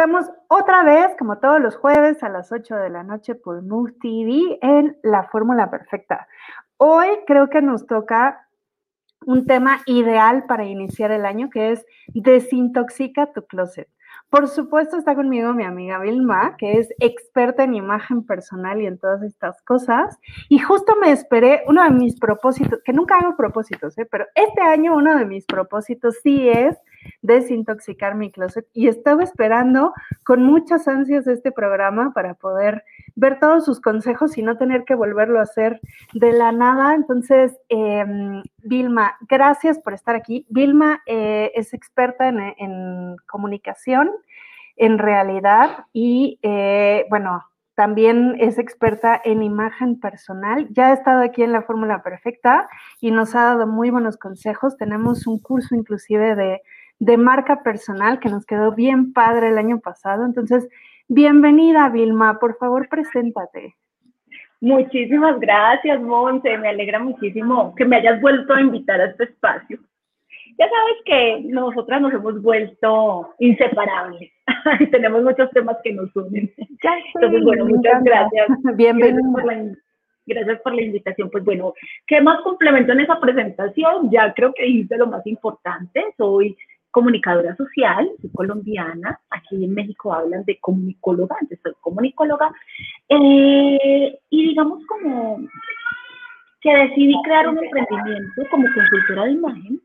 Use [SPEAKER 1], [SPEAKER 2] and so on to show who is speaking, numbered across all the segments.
[SPEAKER 1] Estamos otra vez, como todos los jueves a las 8 de la noche por Move TV en La Fórmula Perfecta. Hoy creo que nos toca un tema ideal para iniciar el año, que es desintoxica tu closet. Por supuesto está conmigo mi amiga Vilma, que es experta en imagen personal y en todas estas cosas. Y justo me esperé uno de mis propósitos, que nunca hago propósitos, ¿eh? pero este año uno de mis propósitos sí es desintoxicar mi closet y estaba esperando con muchas ansias este programa para poder ver todos sus consejos y no tener que volverlo a hacer de la nada. Entonces, em, Vilma, gracias por estar aquí. Vilma eh, es experta en, comunicación, en realidad y, eh, bueno, también es experta en imagen personal. Ya ha estado aquí en la Fórmula Perfecta y nos ha dado muy buenos consejos. Tenemos un curso inclusive de de marca personal que nos quedó bien padre el año pasado. Entonces, bienvenida Vilma, por favor, preséntate.
[SPEAKER 2] Muchísimas gracias, Monse. Me alegra muchísimo que me hayas vuelto a invitar a este espacio. Ya sabes que nosotras nos hemos vuelto inseparables tenemos muchos temas que nos unen. Entonces, bueno, muchas gracias.
[SPEAKER 1] Bienvenida.
[SPEAKER 2] Gracias por la invitación. Pues bueno, ¿qué más complemento en esa presentación? Ya creo que hice lo más importante. Soy comunicadora social, soy colombiana, aquí en México hablan de comunicóloga, entonces soy comunicóloga, eh, y digamos como que decidí crear un emprendimiento como consultora de imagen,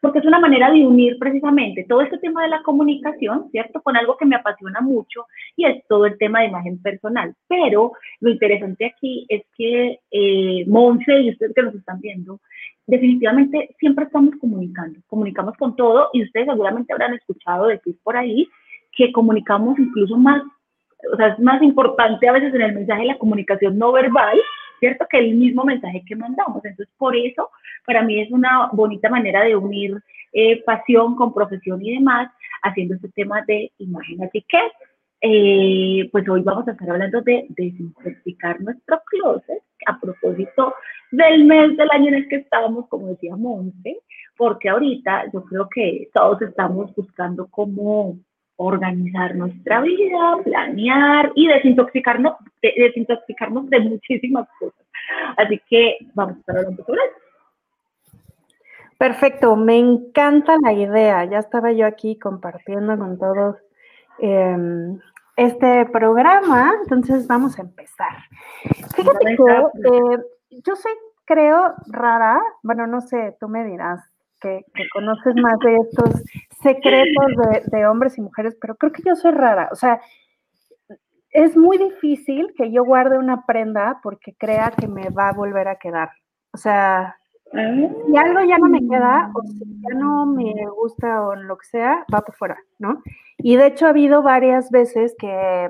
[SPEAKER 2] porque es una manera de unir precisamente todo este tema de la comunicación, ¿cierto? Con algo que me apasiona mucho y es todo el tema de imagen personal. Pero lo interesante aquí es que eh, Monse y ustedes que nos están viendo, definitivamente siempre estamos comunicando, comunicamos con todo y ustedes seguramente habrán escuchado decir por ahí que comunicamos incluso más, o sea, es más importante a veces en el mensaje la comunicación no verbal, ¿cierto? Que el mismo mensaje que mandamos. Entonces, por eso, para mí es una bonita manera de unir eh, pasión con profesión y demás, haciendo este tema de imagen. Así que, eh, pues hoy vamos a estar hablando de desintoxicar nuestro closet a propósito del mes del año en el que estábamos, como decía Monte, porque ahorita yo creo que todos estamos buscando cómo organizar nuestra vida, planear y desintoxicarnos, de, desintoxicarnos de muchísimas cosas. Así que vamos a estar hablando sobre eso.
[SPEAKER 1] Perfecto, me encanta la idea. Ya estaba yo aquí compartiendo con todos em, este programa, entonces vamos a empezar. Fíjate que eh, yo soy, creo, rara, bueno, no sé, tú me dirás que, conoces más de estos secretos de, hombres y mujeres, pero creo que yo soy rara, o sea, es muy difícil que yo guarde una prenda porque crea que me va a volver a quedar. O sea, si algo ya no me queda, o si ya no me gusta o lo que sea, va por fuera, ¿no? Y de hecho ha habido varias veces que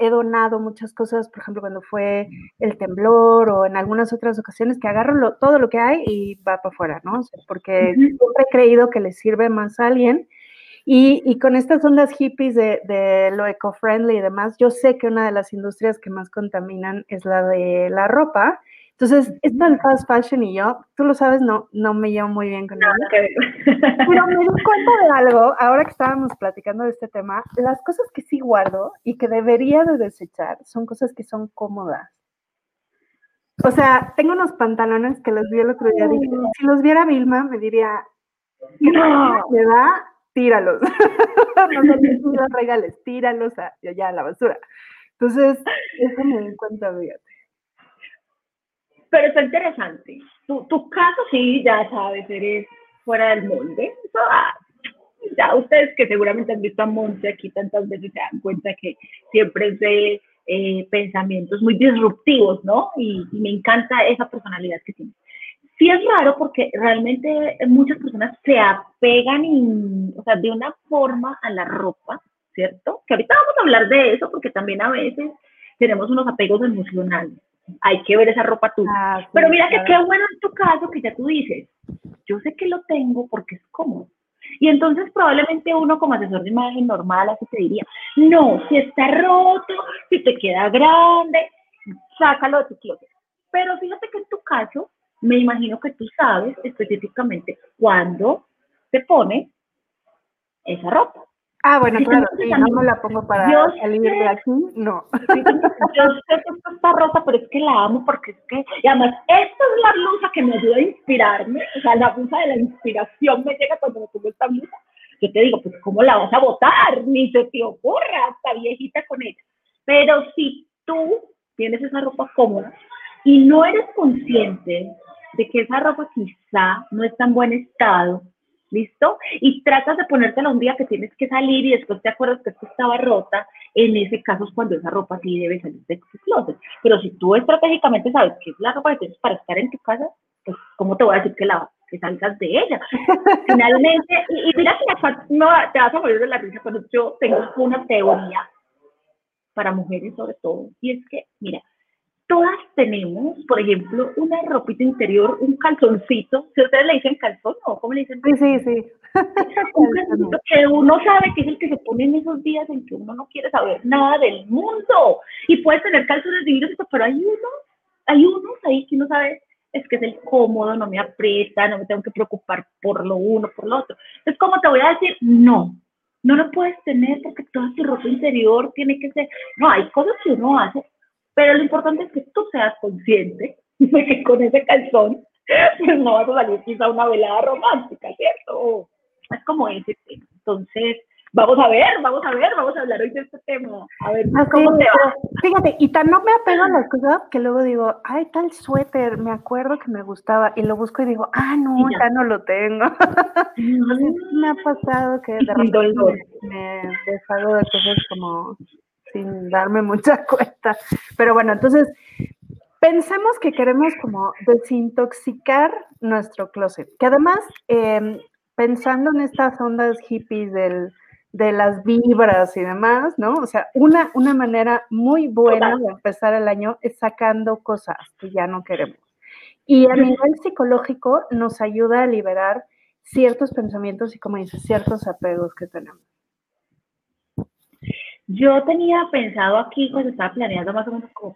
[SPEAKER 1] he donado muchas cosas, por ejemplo, cuando fue el temblor o en algunas otras ocasiones, que agarro todo lo que hay y va para afuera, ¿no? porque siempre he creído que le sirve más a alguien. Y, y con estas ondas hippies de, de lo eco-friendly y demás, yo sé que una de las industrias que más contaminan es la de la ropa. Entonces, esto del fast fashion y yo, tú lo sabes, no, no me llevo muy bien con él. Pero me doy cuenta de algo, ahora que estábamos platicando de este tema, las cosas que sí guardo y que debería de desechar son cosas que son cómodas. O sea, tengo unos pantalones que los vi el otro día. Dije, si los viera Vilma, me diría, no, me da, tíralos. no sé, los regales, tíralos a, ya a la basura. Entonces, eso me doy cuenta, fíjate.
[SPEAKER 2] Pero está interesante. Tu, tu caso sí, ya sabes, eres fuera del molde. Ah, ya ustedes que seguramente han visto a Monte aquí tantas veces se dan cuenta que siempre es de eh, pensamientos muy disruptivos, ¿no? Y, me encanta esa personalidad que tiene. Sí es raro porque realmente muchas personas se apegan, o sea, de una forma a la ropa, ¿cierto? Que ahorita vamos a hablar de eso porque también a veces tenemos unos apegos emocionales hay que ver esa ropa tuya. Ah, Pero mira que qué bueno en tu caso que ya tú dices, yo sé que lo tengo porque es cómodo. Y entonces probablemente uno como asesor de imagen normal así te diría, no, si está roto, si te queda grande, sácalo de tu closet. Pero fíjate que en tu caso, me imagino que tú sabes específicamente cuándo te pone esa ropa.
[SPEAKER 1] Ah, bueno, claro, sí, no me la pongo para salir de aquí, no.
[SPEAKER 2] yo sé que esta rosa, pero es que la amo porque es que, y además, esta es la blusa que me ayuda a inspirarme, o sea, la blusa de la inspiración me llega cuando me pongo esta blusa. Yo te digo, pues, ¿cómo la vas a botar? Ni se te ocurra, está viejita con ella. Pero si tú tienes esa ropa cómoda y no eres consciente de que esa ropa quizá no está en buen estado, ¿listo? Y tratas de ponértela un día que tienes que salir y después te acuerdas que esto estaba rota, en ese caso es cuando esa ropa sí debe salir de tu closet. Pero si tú estratégicamente sabes que es la ropa que tienes para estar en tu casa, pues ¿cómo te voy a decir que la que salgas de ella? Finalmente, y, mira que no, te vas a morir de la risa cuando yo tengo una teoría para mujeres sobre todo, y es que, mira, todas tenemos, por ejemplo, una ropita interior, un calzoncito, si ustedes le dicen calzón o cómo le dicen.
[SPEAKER 1] Sí, sí, sí.
[SPEAKER 2] un calzoncito que uno sabe que es el que se pone en esos días en que uno no quiere saber nada del mundo. Y puede tener calzones divinos, pero hay unos, hay unos ahí que uno sabe es que es el cómodo, no me aprieta, no me tengo que preocupar por lo uno, por lo otro. Entonces, ¿cómo te voy a decir? No, no lo puedes tener porque toda tu ropa interior tiene que ser, no, hay cosas que uno hace pero lo importante es que tú seas consciente de que con ese calzón pues no vas a salir quizá una velada romántica, ¿cierto? Es como ese tema. Entonces, vamos a ver, vamos a ver, vamos a hablar hoy de este tema. A ver cómo te va.
[SPEAKER 1] Fíjate, y tan no me apego a las cosas que luego digo, ay, tal suéter, me acuerdo que me gustaba, y lo busco y digo, ah, no, ya, no lo tengo. me ha pasado que de repente me deshago de cosas como sin darme mucha cuenta. Pero bueno, entonces pensemos que queremos como desintoxicar nuestro closet, que además, em, pensando en estas ondas hippies del, de las vibras y demás, ¿no? O sea, una, una manera muy buena de empezar el año es sacando cosas que ya no queremos. Y a nivel psicológico nos ayuda a liberar ciertos pensamientos y, como dices, ciertos apegos que tenemos.
[SPEAKER 2] Yo tenía pensado aquí, cuando estaba planeando más o menos como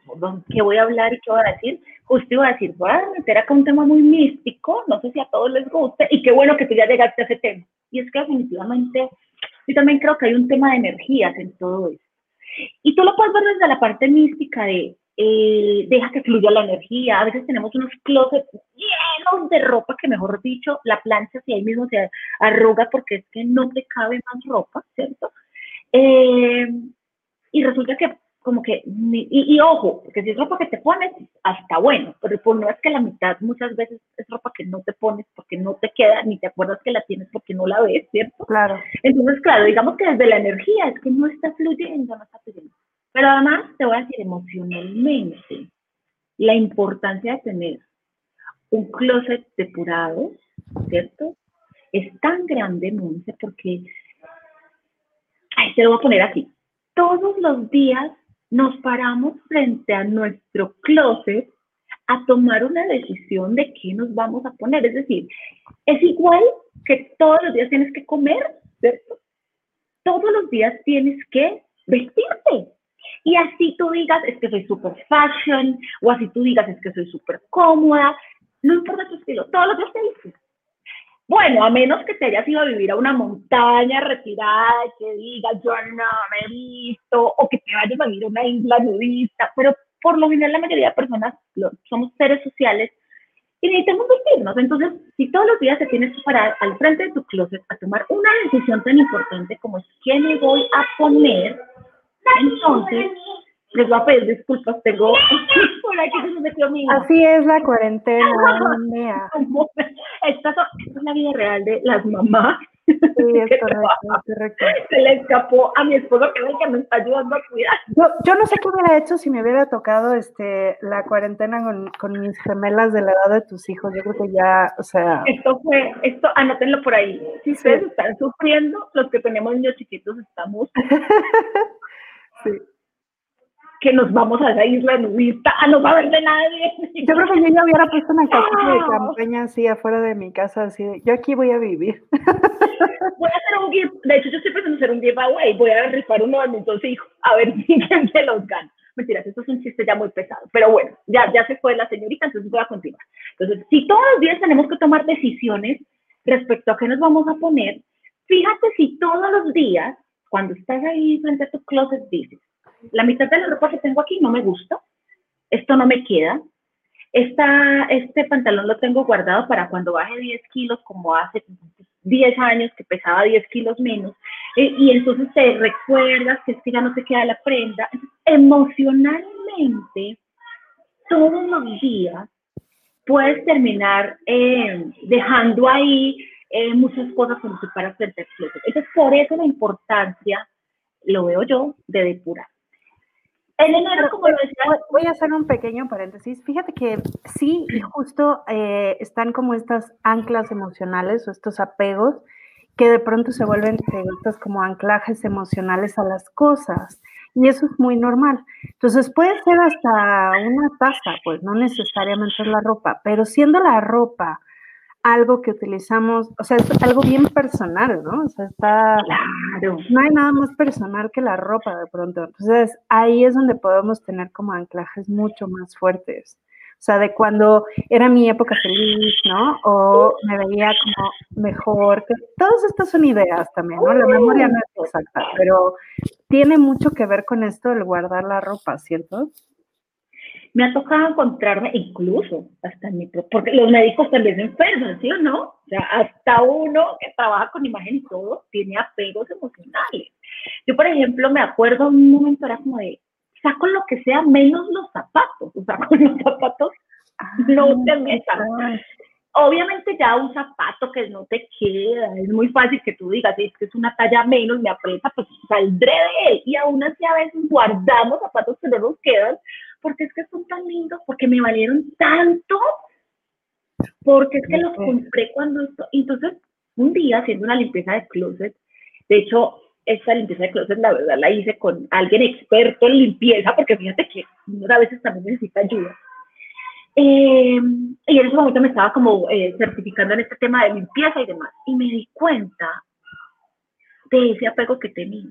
[SPEAKER 2] qué voy a hablar y qué voy a decir, justo iba a decir, voy a meter acá un tema muy místico, no sé si a todos les guste, y qué bueno que tú ya llegaste a ese tema. Y es que definitivamente, yo también creo que hay un tema de energías en todo eso. Y tú lo puedes ver desde la parte mística de, eh, deja que fluya la energía. A veces tenemos unos closets llenos de ropa que, mejor dicho, la plancha si ahí mismo se arruga porque es que no te cabe más ropa, ¿cierto? Eh, y resulta que como que, y, ojo, porque si es ropa que te pones, hasta bueno, pero por no es que la mitad muchas veces es ropa que no te pones porque no te queda, ni te acuerdas que la tienes porque no la ves, ¿cierto?
[SPEAKER 1] Claro.
[SPEAKER 2] Entonces, claro, digamos que desde la energía es que no está fluyendo, no está fluyendo. Pero además, te voy a decir emocionalmente, la importancia de tener un closet depurado, ¿cierto? Es tan grande, Monse, porque ay, te lo voy a poner así. Todos los días nos paramos frente a nuestro closet a tomar una decisión de qué nos vamos a poner. Es decir, es igual que todos los días tienes que comer, ¿cierto? Todos los días tienes que vestirte. Y así tú digas, es que soy súper fashion, o así tú digas, es que soy súper cómoda, no importa tu estilo, todos los días te vistes. Bueno, a menos que te hayas ido a vivir a una montaña retirada y que digas, yo no me he visto, o que te vayas a vivir a una isla nudista, pero por lo general la mayoría de personas somos seres sociales y necesitamos vestirnos. Entonces, si todos los días te tienes que parar al frente de tu closet a tomar una decisión tan importante como es qué me voy a poner, entonces les voy a pedir disculpas, tengo por aquí se me metió mi
[SPEAKER 1] Así es la cuarentena,
[SPEAKER 2] esta, es la vida real de las mamás.
[SPEAKER 1] Sí, es correcto, correcto.
[SPEAKER 2] Se le escapó a mi esposo que es el que me está ayudando a cuidar.
[SPEAKER 1] Yo, yo no sé qué hubiera hecho si me hubiera tocado este la cuarentena con, con mis gemelas de la edad de tus hijos. Yo creo que ya, o sea.
[SPEAKER 2] Esto fue, esto, anótenlo por ahí. Si ustedes están sufriendo, los que tenemos niños chiquitos estamos. sí que nos vamos a esa isla nudista a no saber de nadie.
[SPEAKER 1] Yo creo que yo ya hubiera puesto una casita de campaña así afuera de mi casa, así yo aquí voy a vivir.
[SPEAKER 2] Voy a hacer un gift, de hecho yo estoy pensando hacer un giveaway, voy a rifar uno de mis dos hijos, a ver si quién se los gana. Mentiras, esto es un chiste ya muy pesado, pero bueno, ya, ya se fue la señorita, entonces voy a continuar. Entonces, si todos los días tenemos que tomar decisiones respecto a qué nos vamos a poner, fíjate si todos los días cuando estás ahí frente a tu closet dices, la mitad de la ropa que tengo aquí no me gusta, esto no me queda, esta, este pantalón lo tengo guardado para cuando baje 10 kilos, como hace 10 años que pesaba 10 kilos menos, eh, y entonces te recuerdas que es que ya no te queda la prenda. emocionalmente, todos los días puedes terminar eh, dejando ahí eh, muchas cosas como si para frente Entonces, por eso la importancia, lo veo yo, de depurar.
[SPEAKER 1] En enero, como lo decía, voy a hacer un pequeño paréntesis. Fíjate que sí, y justo eh, están como estas anclas emocionales o estos apegos que de pronto se vuelven estas como anclajes emocionales a las cosas. Y eso es muy normal. Entonces puede ser hasta una taza, pues no necesariamente es la ropa, pero siendo la ropa algo que utilizamos, o sea, es algo bien personal, ¿no? O sea, está... Claro. No hay nada más personal que la ropa de pronto. Entonces, ahí es donde podemos tener como anclajes mucho más fuertes. O sea, de cuando era mi época feliz, ¿no? O me veía como mejor. Que todas estas son ideas también, ¿no? La memoria no es exacta, pero tiene mucho que ver con esto el guardar la ropa, ¿cierto?
[SPEAKER 2] Me ha tocado encontrarme incluso hasta en mi porque los médicos también se enferman, ¿sí o no? O sea, hasta uno que trabaja con imagen y todo tiene apegos emocionales. Yo, por ejemplo, me acuerdo un momento, era como de, saco lo que sea menos los zapatos, o sea, con los zapatos no ah, te metas. Obviamente ya un zapato que no te queda, es muy fácil que tú digas, es que es una talla menos, me aprieta, pues saldré de él. Y aún así a veces guardamos zapatos que no nos quedan porque es que son tan lindos, porque me valieron tanto, porque es que los compré cuando... Entonces, un día haciendo una limpieza de closet, de hecho, esta limpieza de closet, la verdad, la hice con alguien experto en limpieza, porque fíjate que uno a veces también necesita ayuda. Eh, y en ese momento me estaba como eh, certificando en este tema de limpieza y demás, y me di cuenta de ese apego que tenía.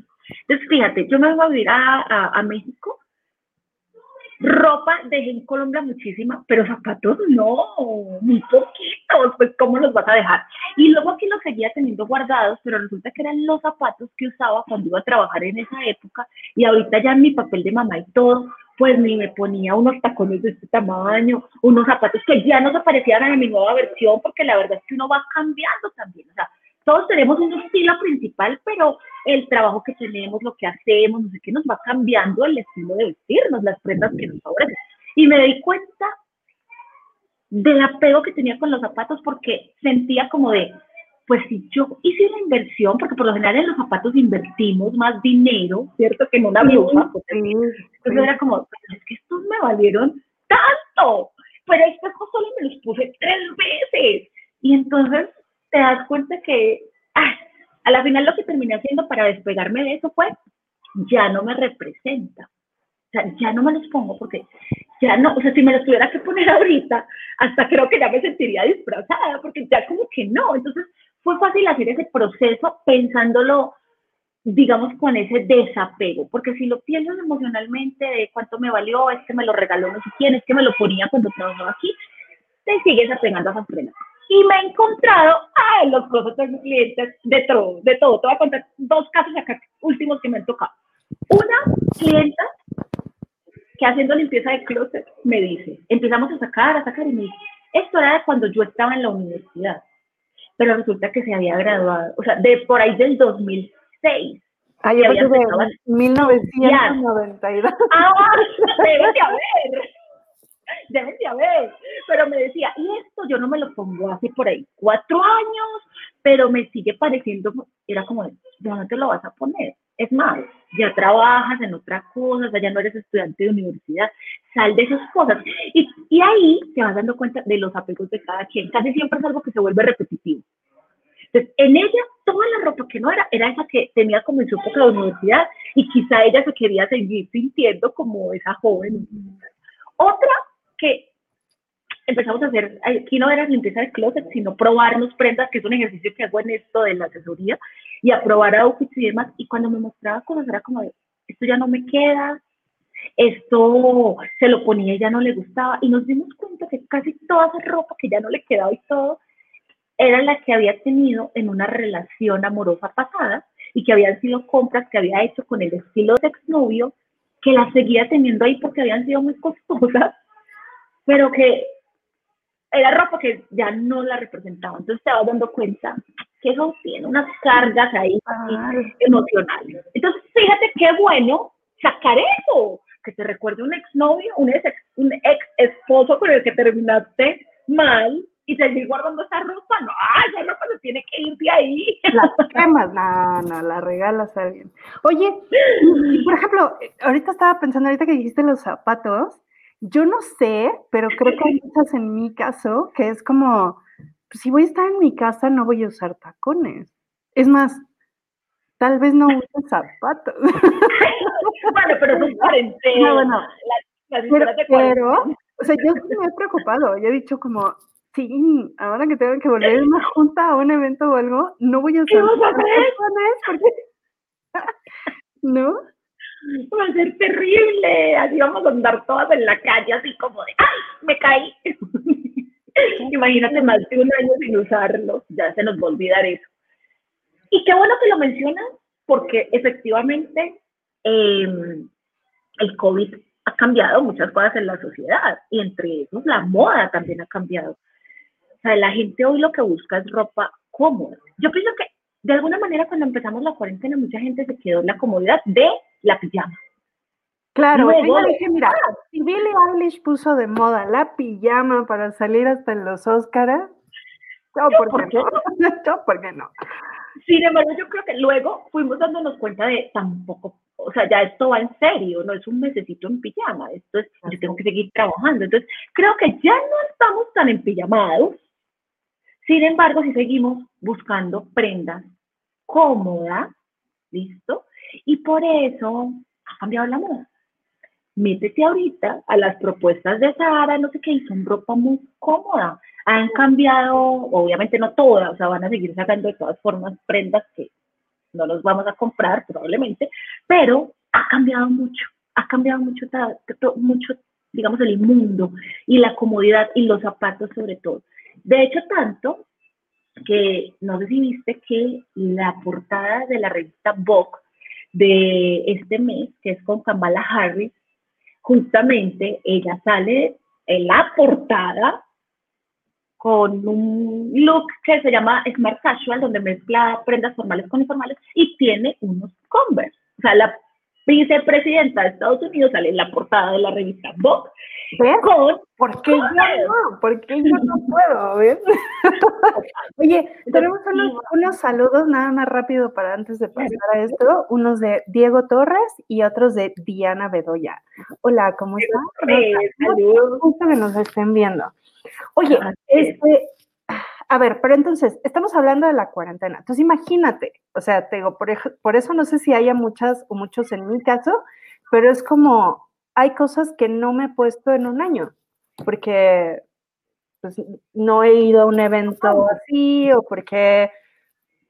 [SPEAKER 2] Entonces, fíjate, yo me voy a vivir a, a México Ropa dejé en Colombia muchísima, pero zapatos no, muy poquitos, pues ¿cómo los vas a dejar? Y luego aquí los seguía teniendo guardados, pero resulta que eran los zapatos que usaba cuando iba a trabajar en esa época y ahorita ya en mi papel de mamá y todo, pues ni me ponía unos tacones de este tamaño, unos zapatos que ya no se parecían a mi nueva versión, porque la verdad es que uno va cambiando también, o sea, todos tenemos un estilo principal, pero el trabajo que tenemos, lo que hacemos, no sé qué, nos va cambiando el estilo de vestirnos, las prendas que nos favorecen. Y me di cuenta del apego que tenía con los zapatos porque sentía como de, pues si yo hice una inversión, porque por lo general en los zapatos invertimos más dinero, ¿cierto? Que en una blusa. Pues, entonces era como, es que estos me valieron tanto, pero estos solo me los puse tres veces. Y entonces te das cuenta que ah, a la final lo que terminé haciendo para despegarme de eso fue, ya no me representa. O sea, ya no me los pongo porque ya no, o sea, si me los tuviera que poner ahorita, hasta creo que ya me sentiría disfrazada, porque ya como que no. Entonces, fue fácil hacer ese proceso pensándolo, digamos, con ese desapego, porque si lo piensas emocionalmente de cuánto me valió, es que me lo regaló no sé quién, es que me lo ponía cuando trabajaba aquí, te sigues apegando a esas prendas y me he encontrado ay, los cosas de clientes de todo, de todo. Te voy a contar dos casos acá últimos que me han tocado. Una clienta que haciendo limpieza de closet me dice, empezamos a sacar, a sacar y me dice, esto era de cuando yo estaba en la universidad, pero resulta que se había graduado, o sea, de por ahí del 2006.
[SPEAKER 1] Ah, yo de 1992.
[SPEAKER 2] Ah, debe de haber deben de haber. Pero me decía, y esto yo no me lo pongo hace por ahí cuatro años, pero me sigue pareciendo, era como, no te lo vas a poner? Es más, ya trabajas en otra cosa, ya no eres estudiante de universidad, sal de esas cosas. Y, y ahí te vas dando cuenta de los apegos de cada quien. Casi siempre es algo que se vuelve repetitivo. Entonces, en ella, toda la ropa que no era, era esa que tenía como en su época de universidad y quizá ella se quería seguir sintiendo como esa joven. Otra que empezamos a hacer, aquí no era limpieza de closet, sino probarnos prendas, que es un ejercicio que hago en esto de la asesoría, y a probar outfits y demás. Y cuando me mostraba cosas era como, esto ya no me queda, esto se lo ponía y ya no le gustaba. Y nos dimos cuenta que casi toda esa ropa que ya no le quedaba y todo, era la que había tenido en una relación amorosa pasada y que habían sido compras que había hecho con el estilo de exnovio, que las seguía teniendo ahí porque habían sido muy costosas, pero que era ropa que ya no la representaba. Entonces te vas dando cuenta que eso tiene unas cargas ahí emocionales. Entonces, fíjate qué bueno sacar eso, que te recuerde un exnovio, un ex, un ex esposo con el que terminaste mal y seguir guardando esa ropa. No, esa ropa se tiene que ir de ahí.
[SPEAKER 1] La quemas, no, no, la regalas a alguien. Oye, por ejemplo, ahorita estaba pensando, ahorita que dijiste los zapatos, yo no sé, pero creo que hay muchas en mi caso que es como, pues, si voy a estar en mi casa no voy a usar tacones. Es más, tal vez no use zapatos.
[SPEAKER 2] bueno, pero es cuarentena. No, bueno,
[SPEAKER 1] la, la pero, o sea, yo me he preocupado, yo he dicho como, sí, ahora que tengo que volver a una junta, a un evento o algo, no voy a usar
[SPEAKER 2] tacones
[SPEAKER 1] porque... ¿No?
[SPEAKER 2] Va a ser terrible, así vamos a andar todas en la calle, así como de, ¡ay, me caí! Imagínate más de un año sin usarlo, ya se nos va a olvidar eso. Y qué bueno que lo mencionas, porque efectivamente em, el COVID ha cambiado muchas cosas en la sociedad, y entre ellos la moda también ha cambiado. O sea, la gente hoy lo que busca es ropa cómoda. Yo pienso que de alguna manera cuando empezamos la cuarentena mucha gente se quedó en la comodidad de la pijama.
[SPEAKER 1] Claro, dije, mira, si Billie Eilish puso de moda la pijama para salir hasta en los Óscaras, yo, ¿por, qué no? yo, ¿por qué no?
[SPEAKER 2] Sin embargo, yo creo que luego fuimos dándonos cuenta de tampoco, o sea, ya esto va en serio, no es un mesecito en pijama, esto es, yo tengo que seguir trabajando. Entonces, creo que ya no estamos tan empijamados, sin embargo, si seguimos buscando prendas cómodas, ¿listo? Y por eso ha cambiado la moda. Métete ahorita a las propuestas de Sara, no sé qué, y son ropa muy cómoda. Han cambiado, obviamente no todas, o sea, van a seguir sacando de todas formas prendas que no nos vamos a comprar probablemente, pero ha cambiado mucho, ha cambiado mucho, mucho, digamos, el mundo y la comodidad y los zapatos sobre todo. De hecho, tanto que no sé si viste que la portada de la revista Vogue de este mes, que es con Kamala Harris, justamente ella sale en la portada con un look que se llama Smart Casual, donde mezcla prendas formales con informales y tiene unos Converse. O sea, la vicepresidenta de Estados Unidos sale en la portada de la revista Vogue
[SPEAKER 1] con ¿Por qué yo no? ¿Por qué yo no puedo? Oye, tenemos unos, saludos nada más rápido para antes de pasar a esto, unos de Diego Torres y otros de Diana Bedoya. Hola, ¿cómo están?
[SPEAKER 2] Saludos.
[SPEAKER 1] Gusto que nos estén viendo. Oye, este, a ver, pero entonces, estamos hablando de la cuarentena. Entonces, imagínate, o sea, te digo, por, por eso no sé si haya muchas o muchos en mi caso, pero es como, hay cosas que no me he puesto en un año, porque pues, no he ido a un evento así o porque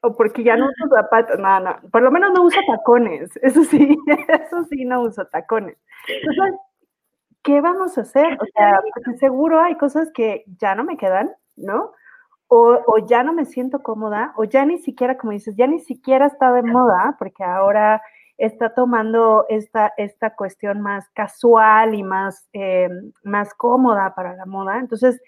[SPEAKER 1] o porque ya no uso zapatos, no, no, por lo menos no uso tacones, eso sí, eso sí no uso tacones. Entonces, ¿qué vamos a hacer? O sea, porque seguro hay cosas que ya no me quedan, ¿no? O, o, ya no me siento cómoda, o ya ni siquiera, como dices, ya ni siquiera está de moda, porque ahora está tomando esta, esta cuestión más casual y más, eh, más cómoda para la moda. Entonces,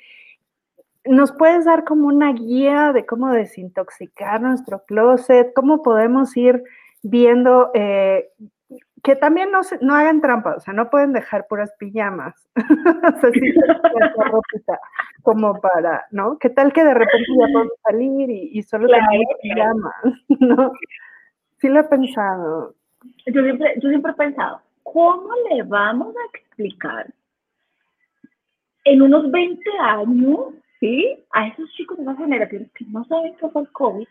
[SPEAKER 1] ¿nos puedes dar como una guía de cómo desintoxicar nuestro closet? ¿Cómo podemos ir viendo eh, que también no, no hagan trampa, o sea, no pueden dejar puras pijamas, o sea, sí, como para, ¿no? ¿Qué tal que de repente ya podemos salir y, solo tenemos pijamas, ¿no? Sí lo he pensado
[SPEAKER 2] yo siempre, yo siempre he pensado, ¿cómo le vamos a explicar en unos 20 años, ¿sí? A esos chicos de una generación que no saben qué fue el COVID,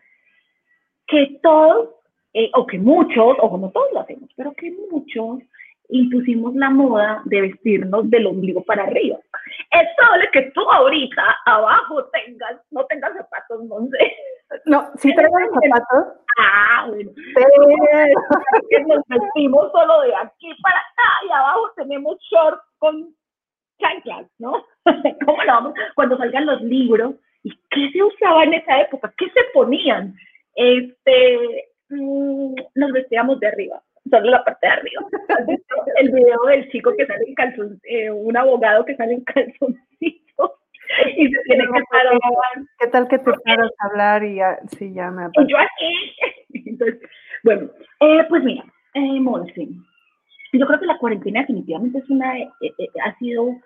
[SPEAKER 2] que todos, eh, o que muchos, o como todos lo hacemos, pero que muchos impusimos la moda de vestirnos del ombligo para arriba. Es probable que tú ahorita abajo tengas, no tengas zapatos, no sé.
[SPEAKER 1] No, si traigo zapatos.
[SPEAKER 2] Ah, bueno. Pero nos vestimos solo de aquí para acá y abajo tenemos shorts con chanclas, ¿no? ¿Cómo lo vamos? Cuando salgan los libros, ¿y qué se usaba en esa época? ¿Qué se ponían? Este, mm, nos vestíamos de arriba, solo la parte de arriba. El video del chico que sale en calzón, eh, un abogado que sale en calzoncito y se tiene que parar.
[SPEAKER 1] ¿Qué tal que te paras a hablar y ya, sí, ya me
[SPEAKER 2] Y yo así. Entonces, bueno, eh, pues mira, eh, Monse, yo creo que la cuarentena definitivamente es una, eh, eh, ha sido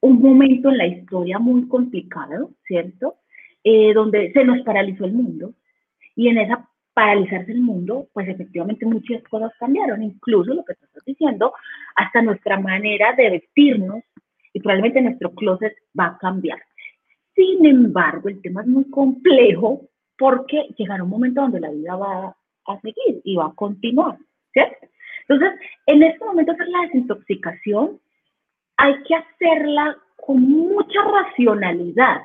[SPEAKER 2] un momento en la historia muy complicado, ¿cierto? donde se nos paralizó el mundo y en esa paralizarse el mundo, pues efectivamente muchas cosas cambiaron, incluso lo que tú estás diciendo, hasta nuestra manera de vestirnos y probablemente nuestro closet va a cambiar. Sin embargo, el tema es muy complejo porque llegará un momento donde la vida va a seguir y va a continuar, ¿cierto? Entonces, en este momento hacer la desintoxicación hay que hacerla con mucha racionalidad,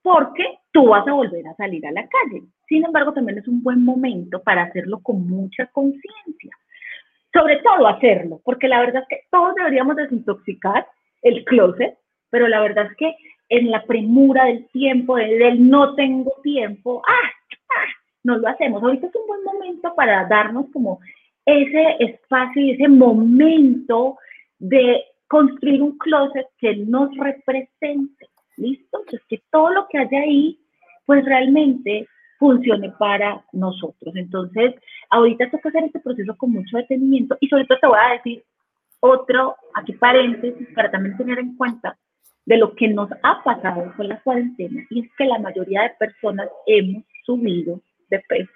[SPEAKER 2] porque tú vas a volver a salir a la calle. Sin embargo, también es un buen momento para hacerlo con mucha conciencia. Sobre todo hacerlo, porque la verdad es que todos deberíamos desintoxicar el closet, pero la verdad es que en la premura del tiempo, del, no tengo tiempo, ¡ah! ¡ah! no lo hacemos. Ahorita es un buen momento para darnos como ese espacio y ese momento de construir un closet que nos represente. ¿Listo? Entonces, que todo lo que haya ahí, pues realmente funcione para nosotros. Entonces, ahorita toca hacer este proceso con mucho detenimiento y sobre todo te voy a decir otro, aquí paréntesis, para también tener en cuenta de lo que nos ha pasado con la cuarentena y es que la mayoría de personas hemos subido de peso.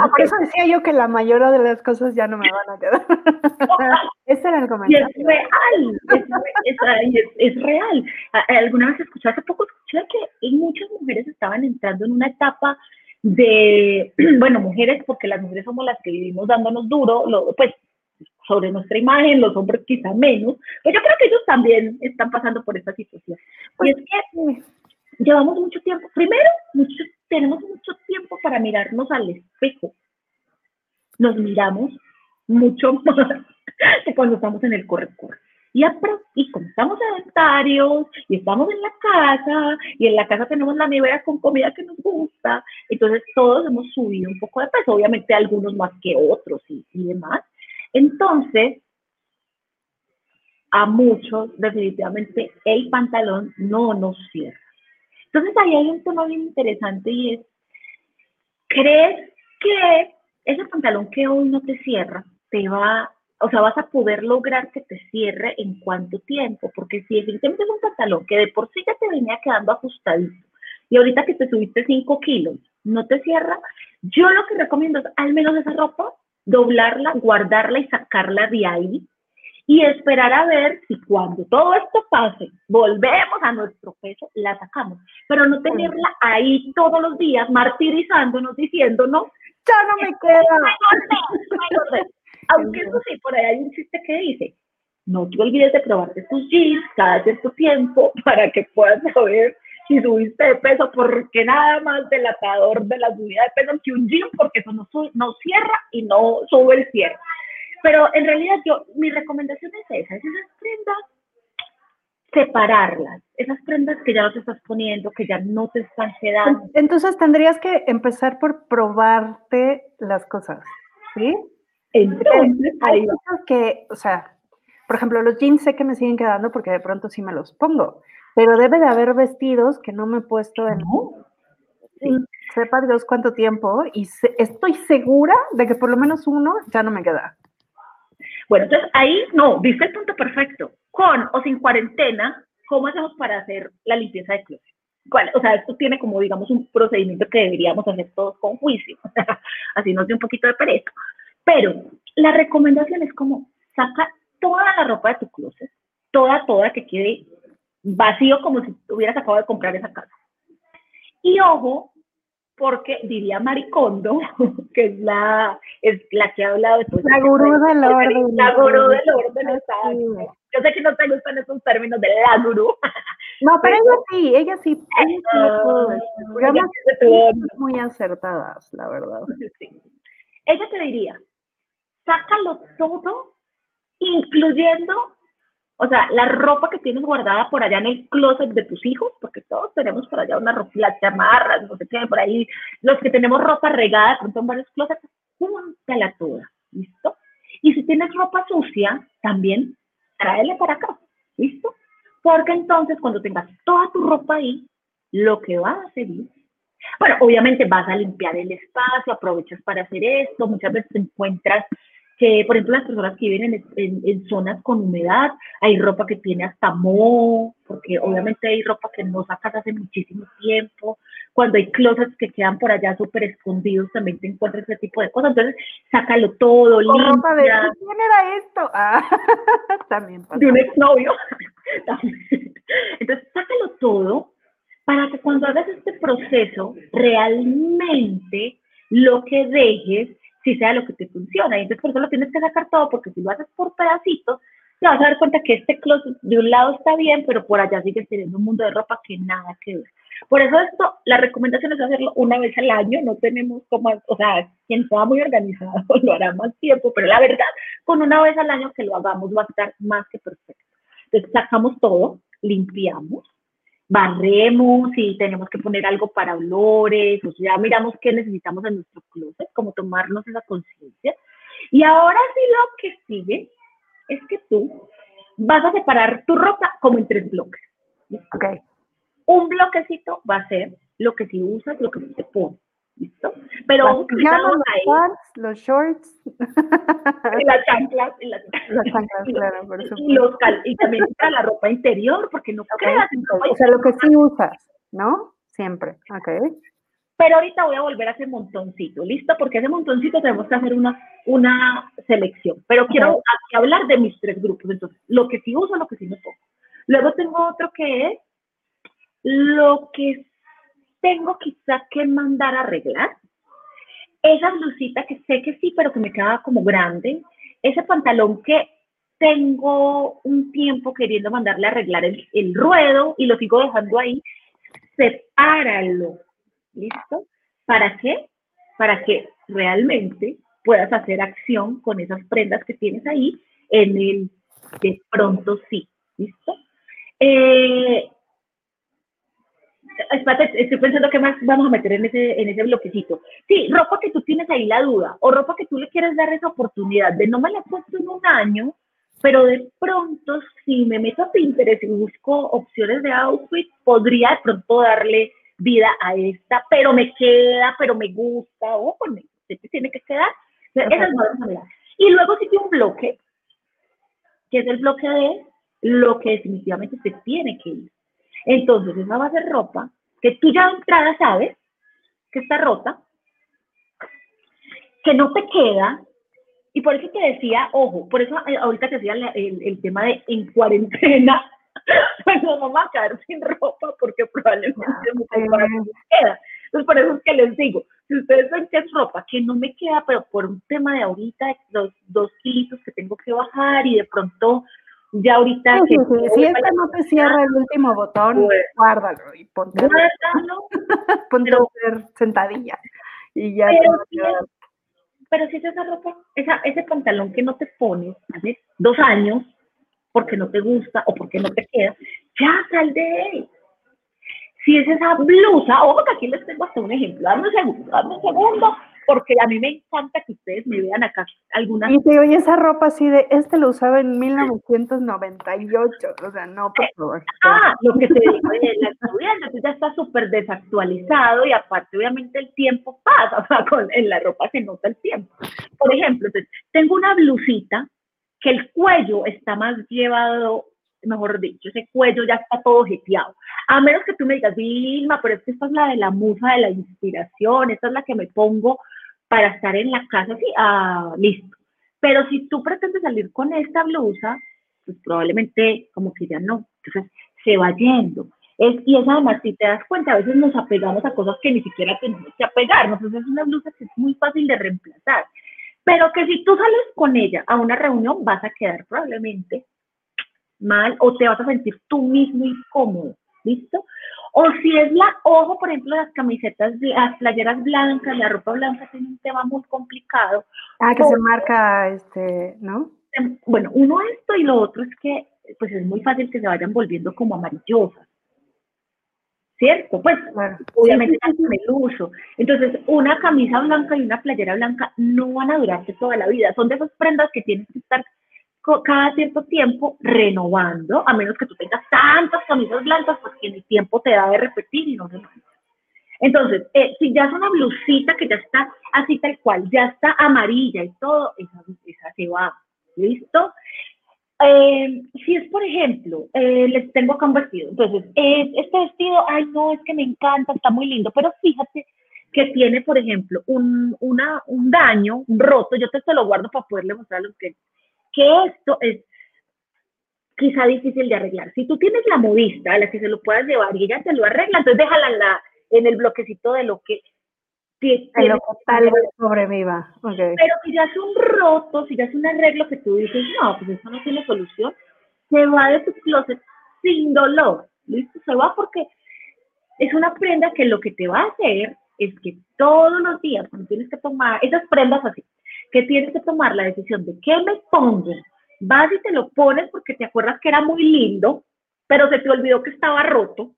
[SPEAKER 1] Ah, por eso decía yo que la mayoría de las cosas ya no me van a quedar. Ese era el comentario.
[SPEAKER 2] Y es real, es, es, real. Alguna vez escuché, hace poco escuché que muchas mujeres estaban entrando en una etapa de, bueno, mujeres, porque las mujeres somos las que vivimos dándonos duro, lo, pues sobre nuestra imagen, los hombres quizá menos, pero yo creo que ellos también están pasando por esta situación. Pues, y es que llevamos mucho tiempo, primero, mucho, tenemos mucho para mirarnos al espejo. Nos miramos mucho más que cuando estamos en el corre-corre. Y, y como estamos sedentarios y estamos en la casa y en la casa tenemos la nevera con comida que nos gusta, entonces todos hemos subido un poco de peso, obviamente algunos más que otros y, y demás. Entonces, a muchos definitivamente el pantalón no nos cierra. Entonces ahí hay un tema bien interesante y es, ¿crees que ese pantalón que hoy no te cierra, te va, o sea, vas a poder lograr que te cierre en cuánto tiempo? Porque si definitivamente es un pantalón que de por sí ya te venía quedando ajustadito y ahorita que te subiste 5 kilos, no te cierra, yo lo que recomiendo es al menos esa ropa, doblarla, guardarla y sacarla de ahí y esperar a ver si cuando todo esto pase, volvemos a nuestro peso, la sacamos. Pero no tenerla ahí todos los días martirizándonos, diciéndonos,
[SPEAKER 1] ya no me
[SPEAKER 2] queda. Aunque eso sí, por ahí hay un chiste que dice, no te olvides de probarte tus jeans cada cierto tiempo para que puedas saber si subiste de peso, porque nada más delatador de la subida de peso que un jean, porque eso no, no cierra y no sube el cierre. Pero en realidad yo, mi recomendación es esa, es esas prendas, separarlas, esas prendas que ya no te estás poniendo, que ya no te están quedando.
[SPEAKER 1] Entonces tendrías que empezar por probarte las cosas, ¿sí?
[SPEAKER 2] Entonces,
[SPEAKER 1] hay cosas que, o sea, por ejemplo, los jeans sé que me siguen quedando porque de pronto sí me los pongo, pero debe de haber vestidos que no me he puesto en... Sí. Sepa Dios cuánto tiempo y estoy segura de que por lo menos uno ya no me queda.
[SPEAKER 2] Bueno, entonces ahí no, viste el punto perfecto. Con o sin cuarentena, ¿cómo hacemos para hacer la limpieza de closet? O sea, esto tiene como, digamos, un procedimiento que deberíamos hacer todos con juicio, así nos dio un poquito de pereza. Pero la recomendación es como, saca toda la ropa de tu closet, toda, toda, que quede vacío como si hubieras acabado de comprar esa casa. Y ojo, porque diría Maricondo, que es la, es la que ha hablado de todo
[SPEAKER 1] La gurú del orden.
[SPEAKER 2] La gurú del orden, Yo sé que no te gustan esos términos de la gurú.
[SPEAKER 1] No, pero, ella sí, ella sí. Ella sí muy acertadas, la verdad.
[SPEAKER 2] Ella te diría, sácalo todo, incluyendo O sea, la ropa que tienes guardada por allá en el closet de tus hijos, porque todos tenemos por allá una ropa, las chamarras, no sé qué, por ahí, los que tenemos ropa regada, pronto en varios closets, júntala toda, ¿listo? Y si tienes ropa sucia, también tráela para acá, ¿listo? Porque entonces cuando tengas toda tu ropa ahí, lo que va a seguir, bueno, obviamente vas a limpiar el espacio, aprovechas para hacer esto, muchas veces te encuentras que, por ejemplo, las personas que viven en, zonas con humedad, hay ropa que tiene hasta moho, porque obviamente hay ropa que no sacas hace muchísimo tiempo. Cuando hay closets que quedan por allá súper escondidos, también te encuentras ese tipo de cosas. Entonces, sácalo todo, limpia.
[SPEAKER 1] Ropa de, ¿quién era esto? Ah, también
[SPEAKER 2] pasa. De un exnovio. Entonces, sácalo todo para que cuando hagas este proceso, realmente lo que dejes si sea lo que te funciona. Y entonces por eso lo tienes que sacar todo, porque si lo haces por pedacitos, te vas a dar cuenta que este closet de un lado está bien, pero por allá sigues teniendo un mundo de ropa que nada que ver. Por eso esto, la recomendación es hacerlo una vez al año, no tenemos como, o sea, quien sea muy organizado lo hará más tiempo, pero la verdad, con una vez al año que lo hagamos va a estar más que perfecto. Entonces sacamos todo, limpiamos, barremos y tenemos que poner algo para olores, o sea, miramos qué necesitamos en nuestro closet, como tomarnos esa conciencia. Y ahora sí lo que sigue es que tú vas a separar tu ropa como en tres bloques.
[SPEAKER 1] Okay.
[SPEAKER 2] Un bloquecito va a ser lo que si usas, lo que te pones. ¿Listo? Pero
[SPEAKER 1] los pants, los shorts.
[SPEAKER 2] Y las chanclas. Y las,
[SPEAKER 1] chanclas, claro, por eso.
[SPEAKER 2] Y, los y también para la ropa interior, porque no okay.
[SPEAKER 1] ropa O sea, lo que sí usas, ¿no? Siempre, ok.
[SPEAKER 2] Pero ahorita voy a volver a ese montoncito, ¿listo? Porque ese montoncito tenemos que hacer una, una selección. Pero quiero hablar de mis tres grupos. Entonces, lo que sí uso, lo que sí me pongo. Luego tengo otro que es lo que tengo quizás que mandar a arreglar. Esa blusita que sé que sí, pero que me queda como grande. Ese pantalón que tengo un tiempo queriendo mandarle a arreglar el, el ruedo y lo sigo dejando ahí. Sepáralo. ¿Listo? ¿Para qué? Para que realmente puedas hacer acción con esas prendas que tienes ahí en el de pronto sí. ¿Listo? Eh, espérate, estoy pensando qué más vamos a meter en ese, en ese bloquecito. Sí, ropa que tú tienes ahí la duda, o ropa que tú le quieres dar esa oportunidad de no me la he puesto en un año, pero de pronto si me meto a Pinterest y busco opciones de outfit, podría de pronto darle vida a esta, pero me queda, pero me gusta, o con este tiene que quedar. Esas Y luego sí tiene un bloque, que es el bloque de lo que definitivamente se tiene que ir. Entonces, esa va a ser ropa que tú ya de entrada sabes que está rota, que no te queda, y por eso te decía, ojo, por eso eh, ahorita te decía el, tema de en cuarentena, pues nos vamos a quedar sin ropa porque probablemente mucha no queda. Entonces, por eso es que les digo, si ustedes ven que es ropa que no me queda, pero por un tema de ahorita, los dos kilitos que tengo que bajar y de pronto ya ahorita
[SPEAKER 1] sí, que si esta no te cierra el último botón, pues, guárdalo y ponte guárdalo, ponte a hacer sentadilla y ya
[SPEAKER 2] pero, pero si es esa ropa, esa, ese pantalón que no te pones hace dos años porque no te gusta o porque no te queda, ya sal de él. Si es esa blusa, ojo que aquí les tengo hasta un ejemplo, dame un segundo, dame un segundo, porque a mí me encanta que ustedes me vean acá algunas.
[SPEAKER 1] Y te oye esa ropa así de, este lo usaba en 1998, o sea, no, por favor.
[SPEAKER 2] Ah, lo que te digo de la estudiante, pues ya está súper desactualizado y aparte obviamente el tiempo pasa, o sea, con, en la ropa se nota el tiempo. Por ejemplo, tengo una blusita que el cuello está más llevado mejor dicho, ese cuello ya está todo jeteado. A menos que tú me digas, Vilma, pero es que esta es la de la musa de la inspiración, esta es la que me pongo para estar en la casa, sí, ah, listo. Pero si tú pretendes salir con esta blusa, pues probablemente como que ya no. Entonces se va yendo. Es, y es además, si te das cuenta, a veces nos apegamos a cosas que ni siquiera tenemos que apegarnos. Entonces es una blusa que es muy fácil de reemplazar. Pero que si tú sales con ella a una reunión, vas a quedar probablemente mal o te vas a sentir tú mismo incómodo. ¿Listo? O si es la, ojo, por ejemplo, las camisetas, las playeras blancas, la ropa blanca tiene un tema muy complicado.
[SPEAKER 1] Ah, que se marca, este, ¿no?
[SPEAKER 2] Bueno, uno esto y lo otro es que pues es muy fácil que se vayan volviendo como amarillosas. ¿Cierto? Pues obviamente sí, el uso. Entonces, una camisa blanca y una playera blanca no van a durarte toda la vida. Son de esas prendas que tienes que estar cada cierto tiempo renovando, a menos que tú tengas tantas camisas blancas, pues que el tiempo te da de repetir y no se Entonces, eh, si ya es una blusita que ya está así tal cual, ya está amarilla y todo, esa, esa se va, ¿listo? Eh, si es, por ejemplo, eh, les tengo acá un vestido, entonces, este vestido, ay, no, es que me encanta, está muy lindo, pero fíjate que tiene, por ejemplo, un, una, un daño, un roto, yo te, te lo guardo para poderle mostrar a los que que esto es quizá difícil de arreglar. Si tú tienes la modista a la que se lo puedas llevar y ella te lo arregla, entonces déjala en, la, en el bloquecito de lo que
[SPEAKER 1] que tal vez sobreviva.
[SPEAKER 2] Pero si ya es un roto, si ya es un arreglo que tú dices, no, pues eso no tiene solución, se va de tu closet sin dolor. ¿Listo? Se va porque es una prenda que lo que te va a hacer es que todos los días, cuando tienes que tomar esas prendas así, que tienes que tomar la decisión de qué me pongo. Vas y te lo pones porque te acuerdas que era muy lindo, pero se te olvidó que estaba roto.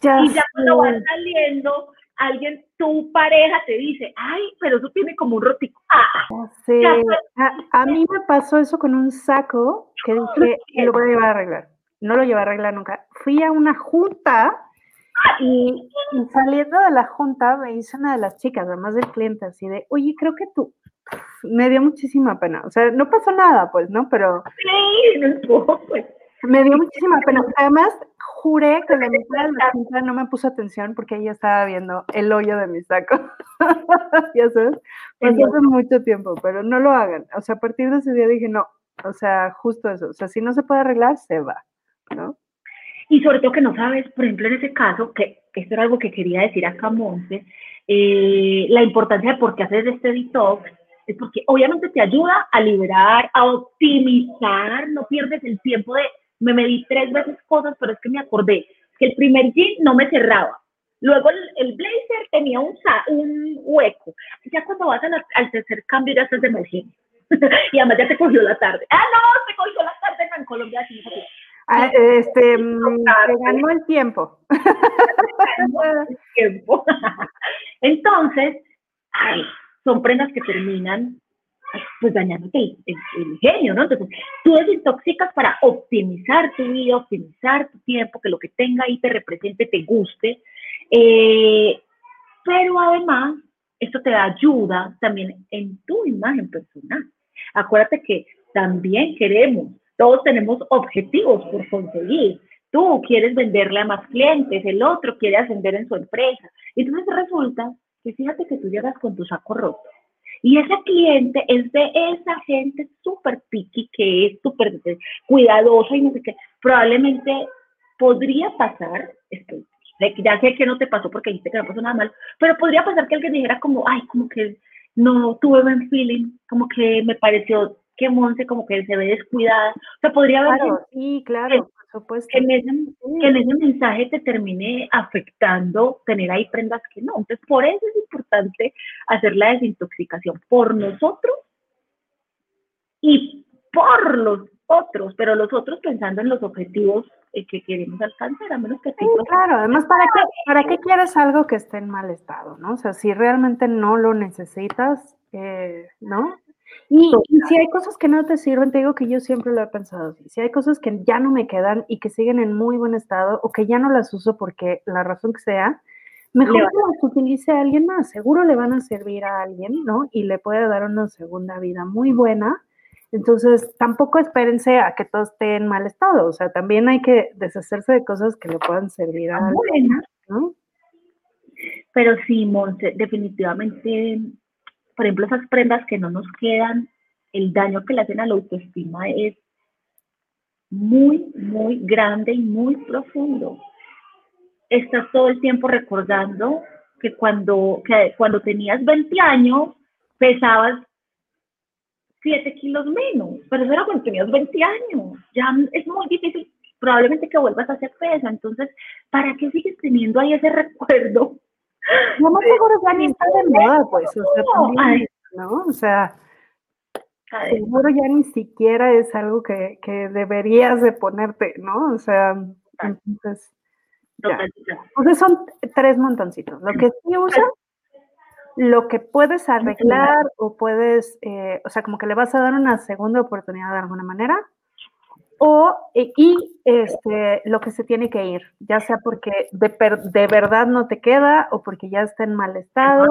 [SPEAKER 2] y ya cuando vas saliendo, alguien, tu pareja te dice, ay, pero eso tiene como un rotico. Ah,
[SPEAKER 1] sí. a, mí me pasó eso con un saco que dije, lo voy a llevar a arreglar. No lo llevé a arreglar nunca. Fui a una junta y, y, saliendo de la junta me hizo una de las chicas, además del cliente, así de, oye, creo que tú, me dio muchísima pena. O sea, no pasó nada, pues, ¿no? Pero.
[SPEAKER 2] Sí, no pues.
[SPEAKER 1] Me dio muchísima pena. Además, juré que la mitad de la gente no me puso atención porque ella estaba viendo el hoyo de mi saco. ya sabes. Pasó hace mucho tiempo, pero no lo hagan. O sea, a partir de ese día dije, no. O sea, justo eso. O sea, si no se puede arreglar, se va, ¿no?
[SPEAKER 2] Y sobre todo que no sabes, por ejemplo, en ese caso, que esto era algo que quería decir acá Monte, eh, la importancia de por qué haces este detox es porque obviamente te ayuda a liberar, a optimizar, no pierdes el tiempo de, me medí tres veces cosas, pero es que me acordé que el primer jean no me cerraba. Luego el, blazer tenía un, un hueco. Ya cuando vas al, tercer cambio ya estás de mal y además ya te cogió la tarde. Ah, no, te cogió la tarde en Colombia. Así,
[SPEAKER 1] ah, este, mm, te ganó el tiempo.
[SPEAKER 2] el tiempo. Entonces, ay, son prendas que terminan pues dañándote el, el, genio, ¿no? Entonces, tú desintoxicas para optimizar tu vida, optimizar tu tiempo, que lo que tenga ahí te represente, te guste, eh, pero además, esto te da ayuda también en tu imagen personal. Acuérdate que también queremos, todos tenemos objetivos por conseguir. Tú quieres venderle a más clientes, el otro quiere ascender en su empresa. Y entonces resulta que fíjate que tú llegas con tu saco roto. Y ese cliente es de esa gente súper piqui, que es súper cuidadosa y no sé qué. Probablemente podría pasar, estoy, ya sé que no te pasó porque dijiste que no pasó nada mal, pero podría pasar que alguien dijera como, ay, como que no tuve buen feeling, como que me pareció que Monse como que se ve descuidada. O sea, podría haber...
[SPEAKER 1] sí, claro.
[SPEAKER 2] Que en, ese, en ese mensaje te termine afectando tener ahí prendas que no. Entonces, por eso es importante hacer la desintoxicación por nosotros y por los otros, pero los otros pensando en los objetivos eh, que queremos alcanzar, a menos que...
[SPEAKER 1] Sí, claro, además, ¿para qué, ¿para qué quieres algo que esté en mal estado, no? O sea, si realmente no lo necesitas, eh, ¿no? Y, si hay cosas que no te sirven, te digo que yo siempre lo he pensado así. Si hay cosas que ya no me quedan y que siguen en muy buen estado o que ya no las uso porque la razón que sea, mejor que las utilice a alguien más. Seguro le van a servir a alguien, ¿no? Y le puede dar una segunda vida muy buena. Entonces, tampoco espérense a que todo esté en mal estado. O sea, también hay que deshacerse de cosas que le puedan servir a alguien, ¿no?
[SPEAKER 2] Pero sí, Monse, definitivamente por ejemplo, esas prendas que no nos quedan, el daño que le hacen a la autoestima es muy, muy grande y muy profundo. Estás todo el tiempo recordando que cuando, que cuando tenías 20 años pesabas 7 kilos menos, pero eso era cuando tenías 20 años. Ya es muy difícil, probablemente que vuelvas a hacer peso. Entonces, ¿para qué sigues teniendo ahí ese recuerdo
[SPEAKER 1] no más seguro ya ni está de moda, pues, o sea, ¿no? O sea, seguro ya ni siquiera es algo que, deberías de ponerte, ¿no? O sea, entonces... Sea, son tres montoncitos. Lo que sí usas, lo que puedes arreglar o puedes, eh, o sea, como que le vas a dar una segunda oportunidad de alguna manera, o, eh, y este, lo que se tiene que ir, ya sea porque de, de, verdad no te queda o porque ya está en mal estado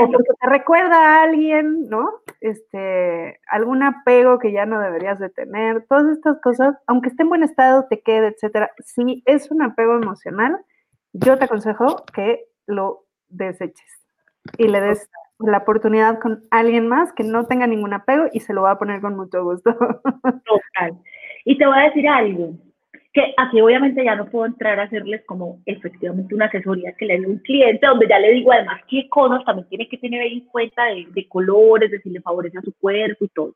[SPEAKER 1] o porque te recuerda a alguien, ¿no? Este, algún apego que ya no deberías de tener, todas estas cosas, aunque esté en buen estado, te quede, etcétera. Si es un apego emocional, yo te aconsejo que lo deseches y le des la oportunidad con alguien más que no tenga ningún apego y se lo va a poner con mucho gusto.
[SPEAKER 2] Total. Y te voy a decir algo, que aquí obviamente ya no puedo entrar a hacerles como efectivamente una asesoría que le dé un cliente, donde ya le digo además qué cosas también tiene que tener en cuenta de, de, colores, de si le favorece a su cuerpo y todo.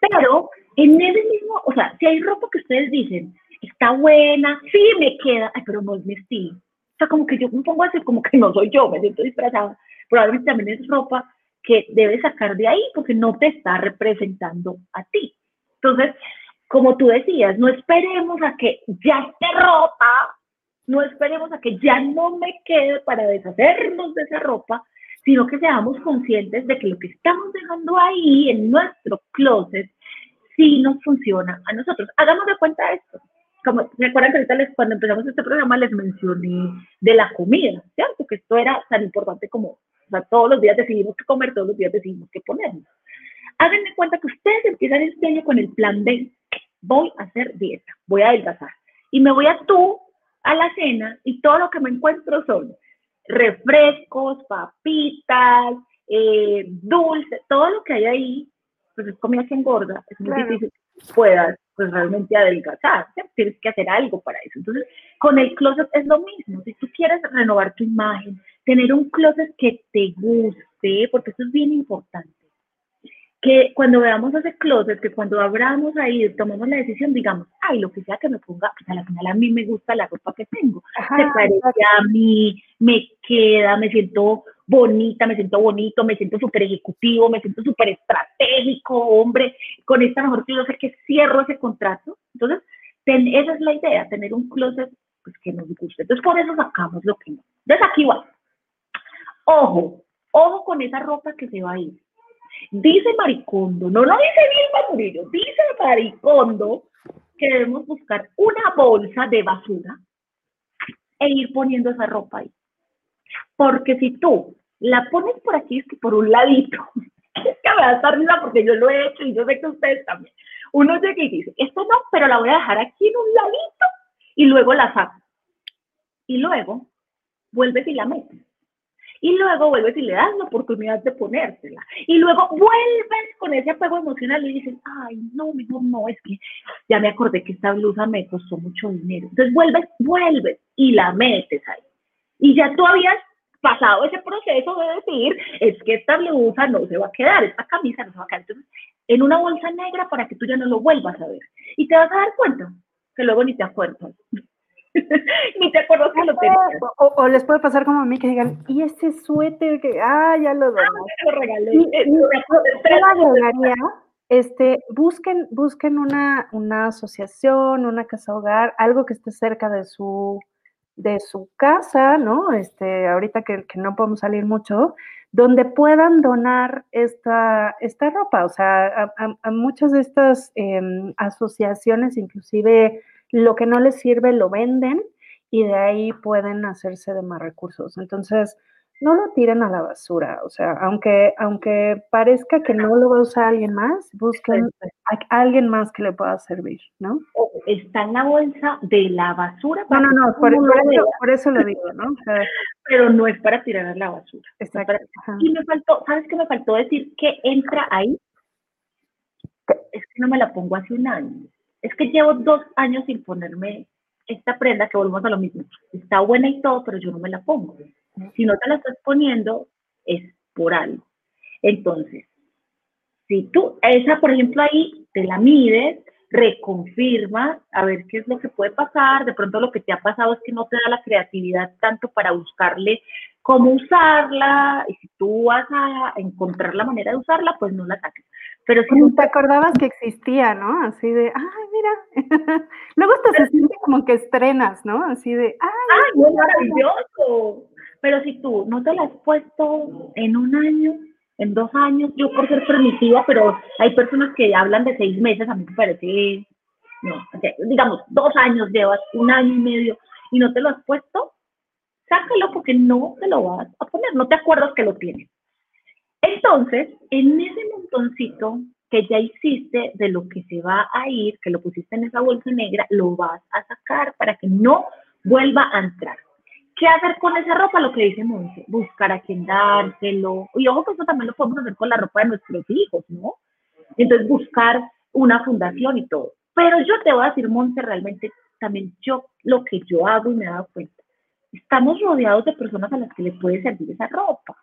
[SPEAKER 2] Pero en ese mismo, o sea, si hay ropa que ustedes dicen, está buena, sí me queda, ay, pero no es mi estilo. O sea, como que yo me pongo así, como que no soy yo, me siento disfrazada. Probablemente también es ropa que debes sacar de ahí porque no te está representando a ti. Entonces, como tú decías, no esperemos a que ya esté ropa, no esperemos a que ya no me quede para deshacernos de esa ropa, sino que seamos conscientes de que lo que estamos dejando ahí en nuestro closet sí nos funciona a nosotros. Hagamos de cuenta esto. Como recuerdan que ahorita cuando empezamos este programa les mencioné de la comida, ¿cierto? Que esto era tan importante como, o sea, todos los días decidimos qué comer, todos los días decidimos qué ponernos. Háganme cuenta que ustedes empiezan este año con el plan B voy a hacer dieta, voy a adelgazar. Y me voy a tú a la cena y todo lo que me encuentro son refrescos, papitas, eh, dulces, todo lo que hay ahí, pues es comida que engorda, es muy difícil que puedas pues realmente adelgazar, tienes que hacer algo para eso. Entonces, con el closet es lo mismo, si tú quieres renovar tu imagen, tener un closet que te guste, porque eso es bien importante que cuando veamos ese closet, que cuando abramos ahí, tomamos la decisión, digamos, ay, lo que sea que me ponga, pues a la final a mí me gusta la ropa que tengo, se parece a mí, me queda, me siento bonita, me siento bonito, me siento súper ejecutivo, me siento súper estratégico, hombre, con esta mejor que yo sé que cierro ese contrato. Entonces, esa es la idea, tener un closet pues, que nos guste. Entonces, por eso sacamos lo que no. Entonces, aquí va. Ojo, ojo con esa ropa que se va a ir Dice Maricondo, no lo dice Vilma Murillo, dice Maricondo que debemos buscar una bolsa de basura e ir poniendo esa ropa ahí. Porque si tú la pones por aquí, es que por un ladito, es que me va a estar porque yo lo he hecho y yo sé que ustedes también. Uno llega y dice, esto no, pero la voy a dejar aquí en un ladito y luego la saco. Y luego vuelves y la metes y luego vuelves y le das la oportunidad de ponérsela. Y luego vuelves con ese apego emocional y dices, ay, no, mejor no, es que ya me acordé que esta blusa me costó mucho dinero. Entonces vuelves, vuelves y la metes ahí. Y ya tú habías pasado ese proceso de decir, es que esta blusa no se va a quedar, esta camisa no se va a quedar. Entonces, en una bolsa negra para que tú ya no lo vuelvas a ver. Y te vas a dar cuenta que luego ni te acuerdas. Ni te acuerdas que lo tenías.
[SPEAKER 1] O, les puede pasar como a mí que digan, ¿y ese suéter que, ah, ya lo doy? Ah, lo regalé. este, busquen, busquen una, una asociación, una casa hogar, algo que esté cerca de su, de su casa, ¿no? Este, ahorita que, que no podemos salir mucho, donde puedan donar esta, esta ropa. O sea, a, muchas de estas em, asociaciones, inclusive lo que no les sirve lo venden y de ahí pueden hacerse de más recursos. Entonces, no lo tiren a la basura, o sea, aunque, aunque parezca que no lo va a usar alguien más, busquen a alguien más que le pueda servir, ¿no?
[SPEAKER 2] Está en la bolsa de la basura.
[SPEAKER 1] no, no, no, por, eso, lo digo, ¿no?
[SPEAKER 2] Pero no es para tirar a la basura. Exacto. Y me faltó, ¿sabes qué me faltó decir que entra ahí? Es que no me la pongo hace un año es que llevo dos años sin ponerme esta prenda, que volvemos a lo mismo. Está buena y todo, pero yo no me la pongo. Si no te la estás poniendo, es por algo. Entonces, si tú, esa, por ejemplo, ahí te la mides, reconfirmas, a ver qué es lo que puede pasar. De pronto lo que te ha pasado es que no te da la creatividad tanto para buscarle cómo usarla. Y si tú vas a encontrar la manera de usarla, pues no la saques.
[SPEAKER 1] Pero si te acordabas que existía, ¿no? Así de, ay, mira. Luego hasta se siente como que estrenas, ¿no? Así de, ay,
[SPEAKER 2] ay maravilloso. Pero si tú no te la has puesto en un año, en dos años, yo por ser permisiva, pero hay personas que hablan de seis meses, a mí me parece, no, digamos, dos años llevas, un año y medio, y no te lo has puesto, sácalo porque no te lo vas a poner, no te acuerdas que lo tienes. Entonces, en ese montoncito que ya hiciste de lo que se va a ir, que lo pusiste en esa bolsa negra, lo vas a sacar para que no vuelva a entrar. ¿Qué hacer con esa ropa? Lo que dice Monse, buscar a quien dárselo. Y ojo que eso también lo podemos hacer con la ropa de nuestros hijos, ¿no? Entonces, buscar una fundación y todo. Pero yo te voy a decir, Monse, realmente también yo, lo que yo hago y me he dado cuenta, estamos rodeados de personas a las que les puede servir esa ropa.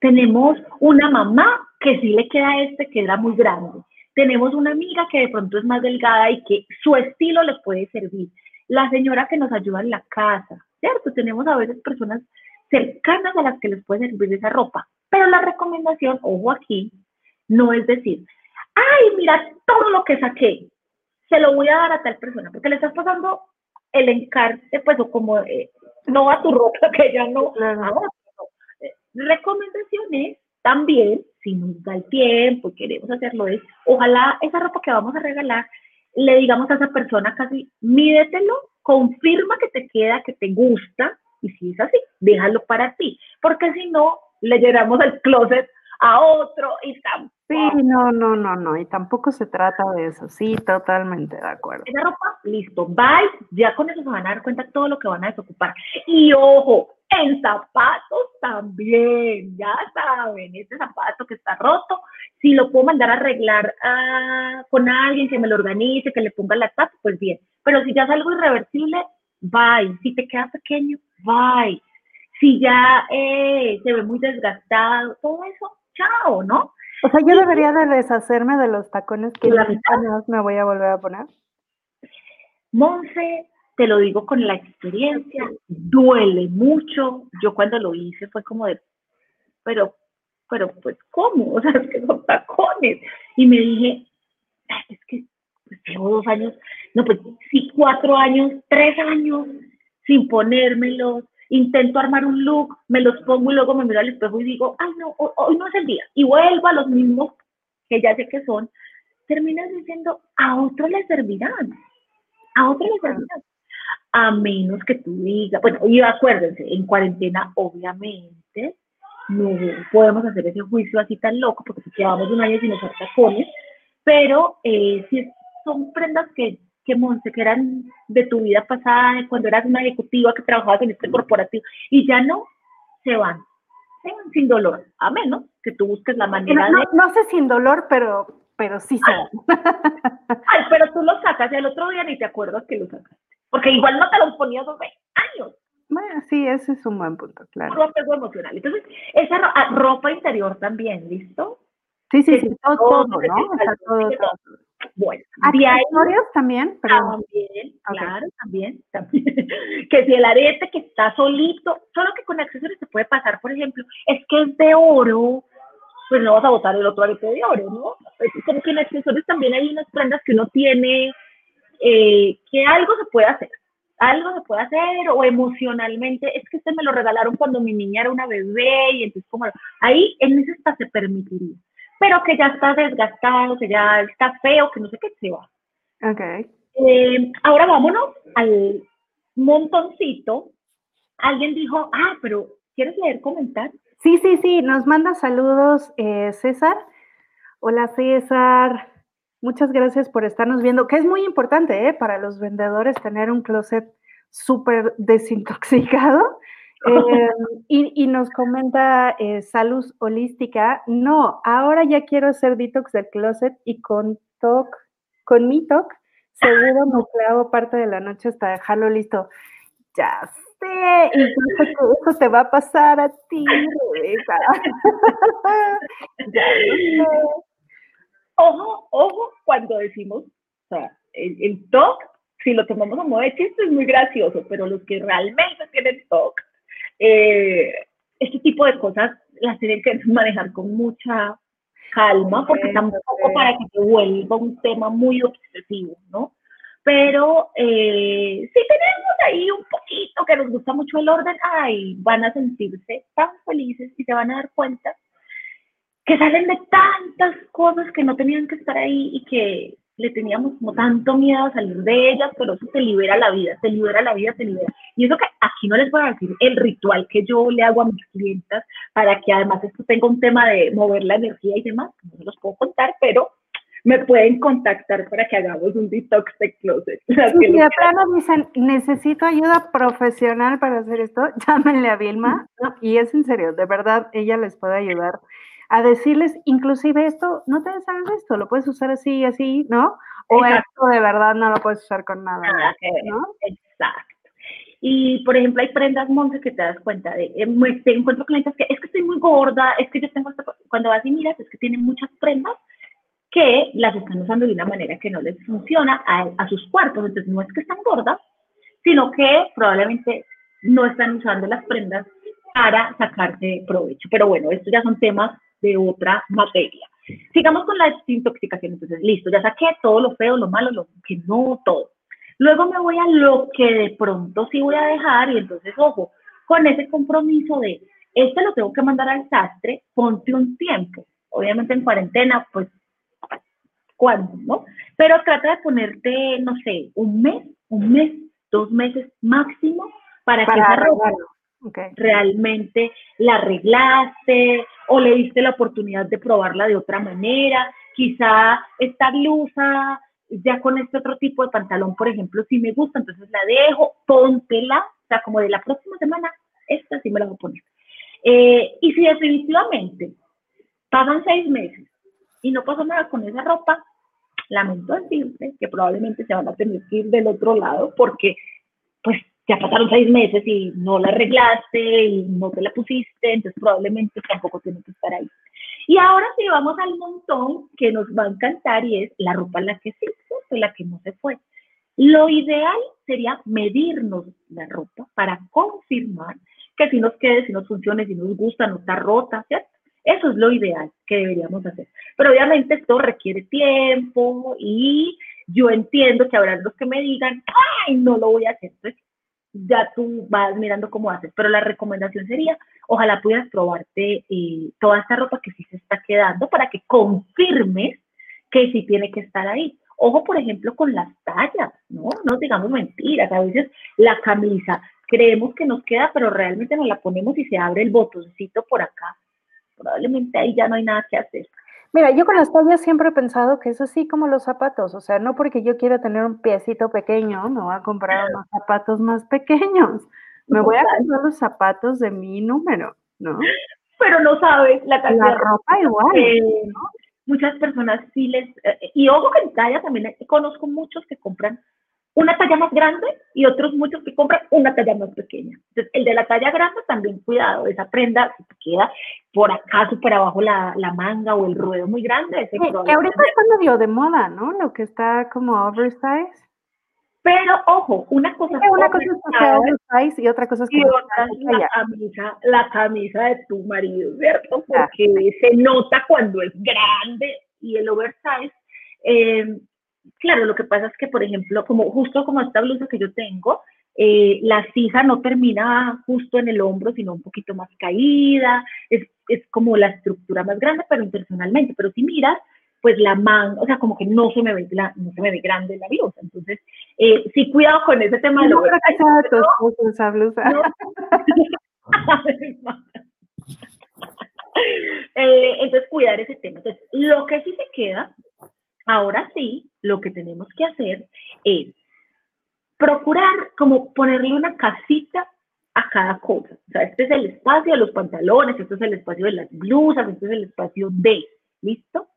[SPEAKER 2] Tenemos una mamá que sí le queda este que era muy grande. Tenemos una amiga que de pronto es más delgada y que su estilo le puede servir. La señora que nos ayuda en la casa, ¿cierto? Tenemos a veces personas cercanas a las que les puede servir esa ropa. Pero la recomendación, ojo aquí, no es decir, ay, mira todo lo que saqué, se lo voy a dar a tal persona, porque le estás pasando el encarte, pues, o como eh, no a tu ropa, que ya no, recomendaciones también, si nos da el tiempo y queremos hacerlo, es ojalá esa ropa que vamos a regalar, le digamos a esa persona casi, mídetelo, confirma que te queda, que te gusta, y si es así, déjalo para ti, porque si no, le llenamos el closet a otro y tampoco.
[SPEAKER 1] Sí, no, no, no, no, y tampoco se trata de eso, sí, totalmente de acuerdo.
[SPEAKER 2] Esa ropa, listo, bye, ya con eso se van a dar cuenta todo lo que van a desocupar. Y ojo, en zapatos también, ya saben, este zapato que está roto, si lo puedo mandar a arreglar ah, con alguien que me lo organice, que le ponga la tapa, pues bien. Pero si ya es algo irreversible, bye. Si te queda pequeño, bye. Si ya eh, se ve muy desgastado, todo eso, chao, ¿no?
[SPEAKER 1] O sea, yo debería de deshacerme de los tacones que la me voy a volver a poner.
[SPEAKER 2] Monse, te lo digo con la experiencia, duele mucho. Yo cuando lo hice fue como de, pero, pero, pues, ¿cómo? O sea, es que son tacones. Y me dije, es que llevo dos años, no, pues sí, cuatro años, tres años sin ponérmelos. Intento armar un look, me los pongo y luego me miro al espejo y digo, ay, no, hoy no es el día. Y vuelvo a los mismos que ya sé que son. Terminas diciendo, a otro le servirán. A otro le servirán a menos que tú digas, bueno, y acuérdense, en cuarentena obviamente no podemos hacer ese juicio así tan loco porque si llevamos un año sin usar tacones, pero eh, si son prendas que, que, Monse, que eran de tu vida pasada, cuando eras una ejecutiva que trabajabas en este corporativo, y ya no, se van, se van sin dolor, a menos que tú busques la manera
[SPEAKER 1] no,
[SPEAKER 2] de...
[SPEAKER 1] No sé sin dolor, pero, pero sí se
[SPEAKER 2] van. Ay, pero tú lo sacas el otro día ni te acuerdas que lo sacaste. Porque igual no te lo ponías hace años.
[SPEAKER 1] Bueno, sí, ese es un buen punto, claro.
[SPEAKER 2] Puro apego emocional. Entonces, esa ropa interior también, ¿listo?
[SPEAKER 1] Sí, sí, sí, todo, todo, ¿no? O sea, todo, todo.
[SPEAKER 2] Bueno,
[SPEAKER 1] accesorios también,
[SPEAKER 2] también, claro, también, también. que si el arete que está solito, solo que con accesorios se puede pasar, por ejemplo, es que es de oro, pues no vas a botar el otro arete de oro, ¿no? como que en accesorios también hay unas prendas que uno tiene eh, que algo se puede hacer, algo se puede hacer o emocionalmente, es que este me lo regalaron cuando mi niña era una bebé y entonces como ahí en ese está se permitiría, pero que ya está desgastado, que ya está feo, que no sé qué se va.
[SPEAKER 1] Ok.
[SPEAKER 2] Eh, ahora vámonos al montoncito. Alguien dijo, ah, pero ¿quieres leer comentar?
[SPEAKER 1] Sí, sí, sí, nos manda saludos eh, César. Hola César, Muchas gracias por estarnos viendo, que es muy importante ¿eh? para los vendedores tener un closet súper desintoxicado. Eh, y, nos comenta eh, Salud Holística, no, ahora ya quiero hacer detox del closet y con TOC, con mi TOC, seguro me clavo parte de la noche hasta dejarlo listo. Ya sé, y eso te va a pasar a ti, Rebeca.
[SPEAKER 2] ya sé. Ojo, ojo, cuando decimos, o sea, el, el TOC, si lo tomamos modo de chiste, es muy gracioso, pero los que realmente tienen TOC, eh, este tipo de cosas las tienen que manejar con mucha calma, porque tampoco para que se vuelva un tema muy obsesivo, ¿no? Pero eh, si tenemos ahí un poquito que nos gusta mucho el orden, ay, van a sentirse tan felices y se van a dar cuenta que salen de tantas cosas que no tenían que estar ahí y que le teníamos como tanto miedo a salir de ellas, pero eso te libera la vida, te libera la vida, te libera. Y eso que aquí no les voy a decir el ritual que yo le hago a mis clientas para que además esto tenga un tema de mover la energía y demás, no se los puedo contar, pero me pueden contactar para que hagamos un detox de closet.
[SPEAKER 1] Si de plano dicen, necesito ayuda profesional para hacer esto, llámenle a Vilma, y es en serio, de verdad, ella les puede ayudar a decirles, inclusive esto, no te deshagas esto, lo puedes usar así así, ¿no? O esto de verdad no lo puedes usar con nada, ¿no?
[SPEAKER 2] Exacto. Y, por ejemplo, hay prendas, Monse, que te das cuenta de, eh, te encuentro clientes que es que estoy muy gorda, es que yo tengo, cuando vas y miras, es que tienen muchas prendas que las están usando de una manera que no les funciona a, a sus cuerpos. Entonces, no es que están gordas, sino que probablemente no están usando las prendas para sacarse provecho. Pero bueno, estos ya son temas de otra materia. Sigamos con la desintoxicación. Entonces, listo, ya saqué todo lo feo, lo malo, lo que no, todo. Luego me voy a lo que de pronto sí voy a dejar y entonces, ojo, con ese compromiso de, este lo tengo que mandar al sastre, ponte un tiempo. Obviamente en cuarentena, pues, ¿cuándo, no? Pero trata de ponerte, no sé, un mes, un mes, dos meses máximo para, que esa ropa realmente la arreglaste o le diste la oportunidad de probarla de otra manera. Quizá esta blusa, ya con este otro tipo de pantalón, por ejemplo, si me gusta, entonces la dejo, póntela, o sea, como de la próxima semana, esta sí me la voy a poner. Eh, y si definitivamente pasan seis meses y no pasa nada con esa ropa, lamento decirte que probablemente se van a tener que ir del otro lado porque pues ya pasaron seis meses y no la arreglaste y no te la pusiste, entonces probablemente tampoco tiene que estar ahí. Y ahora sí vamos al montón que nos va a encantar y es la ropa en la que se fue, la que no se fue. Lo ideal sería medirnos la ropa para confirmar que si nos quede, si nos funcione, si nos gusta, no está rota, ¿cierto? Eso es lo ideal que deberíamos hacer. Pero obviamente esto requiere tiempo y yo entiendo que habrá los que me digan, ay, no lo voy a hacer. Entonces, ya tú vas mirando cómo haces, pero la recomendación sería, ojalá pudieras probarte eh, toda esta ropa que sí se está quedando para que confirmes que sí tiene que estar ahí. Ojo, por ejemplo, con las tallas, ¿no? No digamos mentiras, a veces la camisa creemos que nos queda, pero realmente nos la ponemos y se abre el botoncito por acá. Probablemente ahí ya no hay nada que hacer.
[SPEAKER 1] Mira, yo con las tallas siempre he pensado que es así como los zapatos, o sea, no porque yo quiera tener un piecito pequeño, me voy a comprar unos zapatos más pequeños, me voy a comprar los zapatos de mi número, ¿no?
[SPEAKER 2] Pero no sabes la calidad.
[SPEAKER 1] La ropa igual.
[SPEAKER 2] ¿no? Muchas personas sí les, eh, y ojo que en talla también conozco muchos que compran una talla más grande y otros muchos que compran una talla más pequeña. Entonces, el de la talla grande también cuidado, esa prenda queda por acá, súper abajo la, la, manga o el ruedo muy grande. Ese
[SPEAKER 1] que ahorita está medio de moda, ¿no? Lo que está como oversize.
[SPEAKER 2] Pero ojo, una cosa
[SPEAKER 1] es una cosa es oversize y otra cosa es que
[SPEAKER 2] otra la camisa, la camisa de tu marido, ¿cierto? Porque se nota cuando es grande y el oversize eh, claro, lo que pasa es que, por ejemplo, como justo como esta blusa que yo tengo, eh, la cija no termina justo en el hombro, sino un poquito más caída, es, es como la estructura más grande, pero intencionalmente, pero si miras, pues la manga, o sea, como que no se me ve, la, no se me ve grande la blusa, entonces, eh, sí, cuidado con ese tema.
[SPEAKER 1] No, creo que sea tu esposo esa blusa.
[SPEAKER 2] eh, entonces, cuidar ese tema. Entonces, lo que sí se queda Ahora sí, lo que tenemos que hacer es procurar como ponerle una casita a cada cosa. O sea, este es el espacio de los pantalones, este es el espacio de las blusas, este es el espacio de, ¿listo?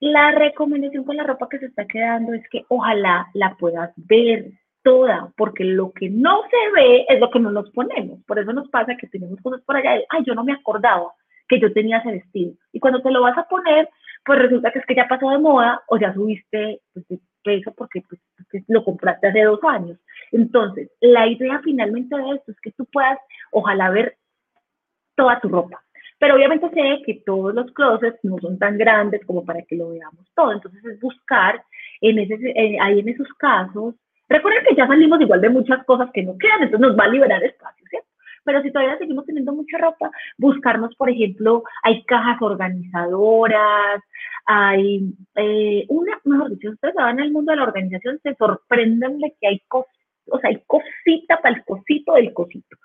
[SPEAKER 2] La recomendación con la ropa que se está quedando es que ojalá la puedas ver toda, porque lo que no se ve es lo que no nos ponemos. Por eso nos pasa que tenemos cosas por allá de, ay, yo no me acordaba que yo tenía ese vestido. Y cuando te lo vas a poner, pues resulta que es que ya pasó de moda o ya subiste pues, de peso porque, pues, lo compraste hace dos años. Entonces, la idea finalmente de esto es que tú puedas, ojalá, ver toda tu ropa. Pero obviamente sé que todos los closets no son tan grandes como para que lo veamos todo. Entonces es buscar en ese, ahí en esos casos. Recuerden que ya salimos igual de muchas cosas que no quedan, entonces nos va a liberar espacio. Pero si todavía seguimos teniendo mucha ropa, buscarnos, por ejemplo, hay cajas organizadoras, hay eh, una, mejor dicho, ustedes van al mundo de la organización, se sorprenden de que hay cosas, o sea, hay cosita para el cosito del cosito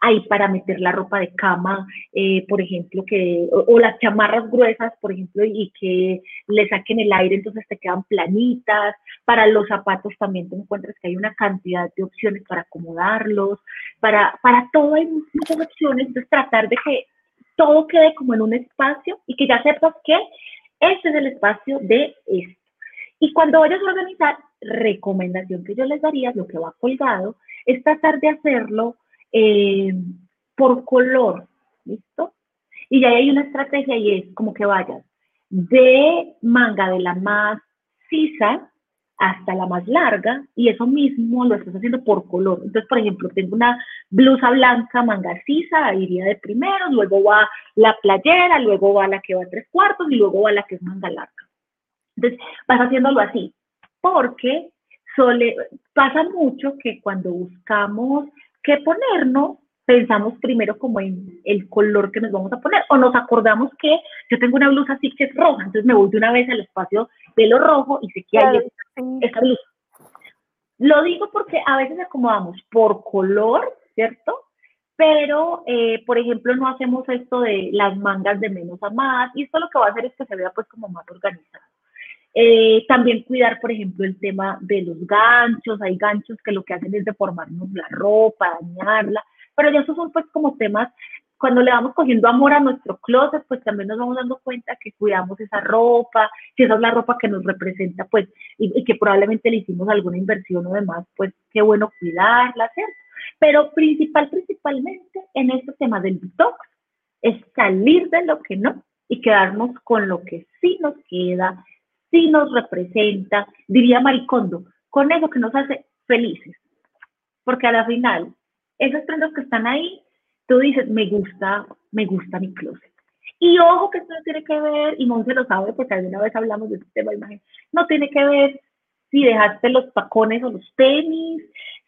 [SPEAKER 2] hay para meter la ropa de cama, eh, por ejemplo, que, o, las chamarras gruesas, por ejemplo, y que le saquen el aire, entonces te quedan planitas. Para los zapatos también te encuentras que hay una cantidad de opciones para acomodarlos. Para, para todo hay muchas opciones, entonces tratar de que todo quede como en un espacio y que ya sepas que este es el espacio de esto. Y cuando vayas a organizar, recomendación que yo les daría, lo que va colgado, es tratar de hacerlo eh, por color, ¿listo? Y ya hay una estrategia y es como que vayas de manga de la más sisa hasta la más larga y eso mismo lo estás haciendo por color. Entonces, por ejemplo, tengo una blusa blanca, manga sisa, iría de primero, luego va la playera, luego va la que va a tres cuartos y luego va la que es manga larga. Entonces, vas haciéndolo así, porque pasa mucho que cuando buscamos qué ponernos, pensamos primero como en el color que nos vamos a poner, o nos acordamos que yo tengo una blusa así que es roja, entonces me voy de una vez al espacio de lo rojo y sé que hay esa blusa. Lo digo porque a veces acomodamos por color, ¿cierto? Pero, eh, por ejemplo, no hacemos esto de las mangas de menos a más, y esto lo que va a hacer es que se vea pues como más organizado. Eh, también cuidar, por ejemplo, el tema de los ganchos. Hay ganchos que lo que hacen es deformarnos la ropa, dañarla, pero ya esos son pues como temas, cuando le vamos cogiendo amor a nuestro closet, pues también nos vamos dando cuenta que cuidamos esa ropa, si esa es la ropa que nos representa, pues, y, que probablemente le hicimos alguna inversión o demás, pues qué bueno cuidarla, ¿cierto? Pero principal, principalmente en este tema del detox, es salir de lo que no y quedarnos con lo que sí nos queda, sí nos representa, diría Maricondo, con eso que nos hace felices. Porque a la final, esos prendas que están ahí, tú dices, me gusta, me gusta mi closet. Y ojo que esto no tiene que ver, y no se lo sabe porque alguna vez hablamos de este tema de imagen, no tiene que ver si dejaste los tacones o los tenis,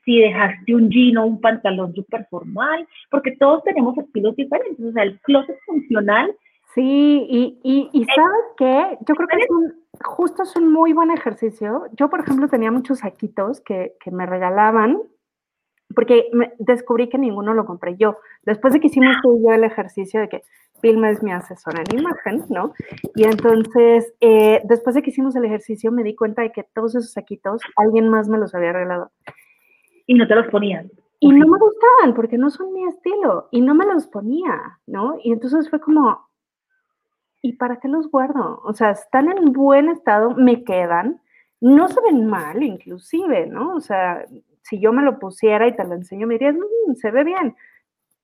[SPEAKER 2] si dejaste un jean o un pantalón súper formal, porque todos tenemos estilos diferentes. O sea, el closet funcional.
[SPEAKER 1] Sí, y, y, y ¿sabes qué? Yo creo que es un, justo es un muy buen ejercicio. Yo, por ejemplo, tenía muchos saquitos que, que me regalaban porque descubrí que ninguno lo compré yo. Después de que hicimos tú yo el ejercicio de que Vilma es mi asesora en imagen, ¿no? Y entonces, eh, después de que hicimos el ejercicio, me di cuenta de que todos esos saquitos, alguien más me los había regalado.
[SPEAKER 2] Y no te los ponían.
[SPEAKER 1] Y no me gustaban porque no son mi estilo. Y no me los ponía, ¿no? Y entonces fue como, ¿y para qué los guardo? O sea, están en buen estado, me quedan, no se ven mal inclusive, ¿no? O sea, si yo me lo pusiera y te lo enseño, me dirías, mm, se ve bien,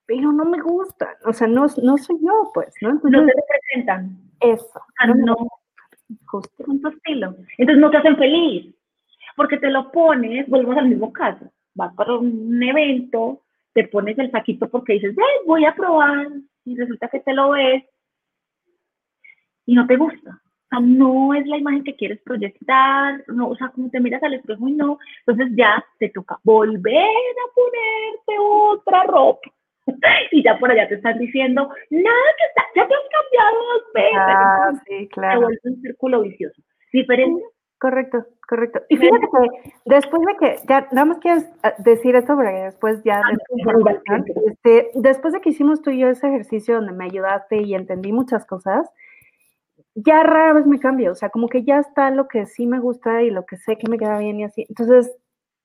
[SPEAKER 1] pero no me gusta, o sea, no, no soy yo, pues, ¿no?
[SPEAKER 2] no te representan.
[SPEAKER 1] Eso.
[SPEAKER 2] Ah, no, justo. Con tu estilo. Entonces no te hacen feliz, porque te lo pones, volvemos al mismo caso, vas para un evento, te pones el saquito porque dices, voy a probar, y resulta que te lo ves y no te gusta. O sea, no es la imagen que quieres proyectar, no, o sea, como te miras al espejo y no, entonces ya te toca volver a ponerte otra ropa. Y ya por allá te están diciendo, nada que está, ya te has cambiado dos veces.
[SPEAKER 1] Ah, sí, claro.
[SPEAKER 2] Se vuelve un círculo vicioso. ¿Diferente?
[SPEAKER 1] correcto, correcto. Y fíjate que después de que, ya, nada más quieres ah, decir esto, porque después ya, ah, este, después de que hicimos tú y yo ese ejercicio donde me ayudaste y entendí muchas cosas, ya rara vez me cambio, o sea, como que ya está lo que sí me gusta y lo que sé que me queda bien y así. Entonces,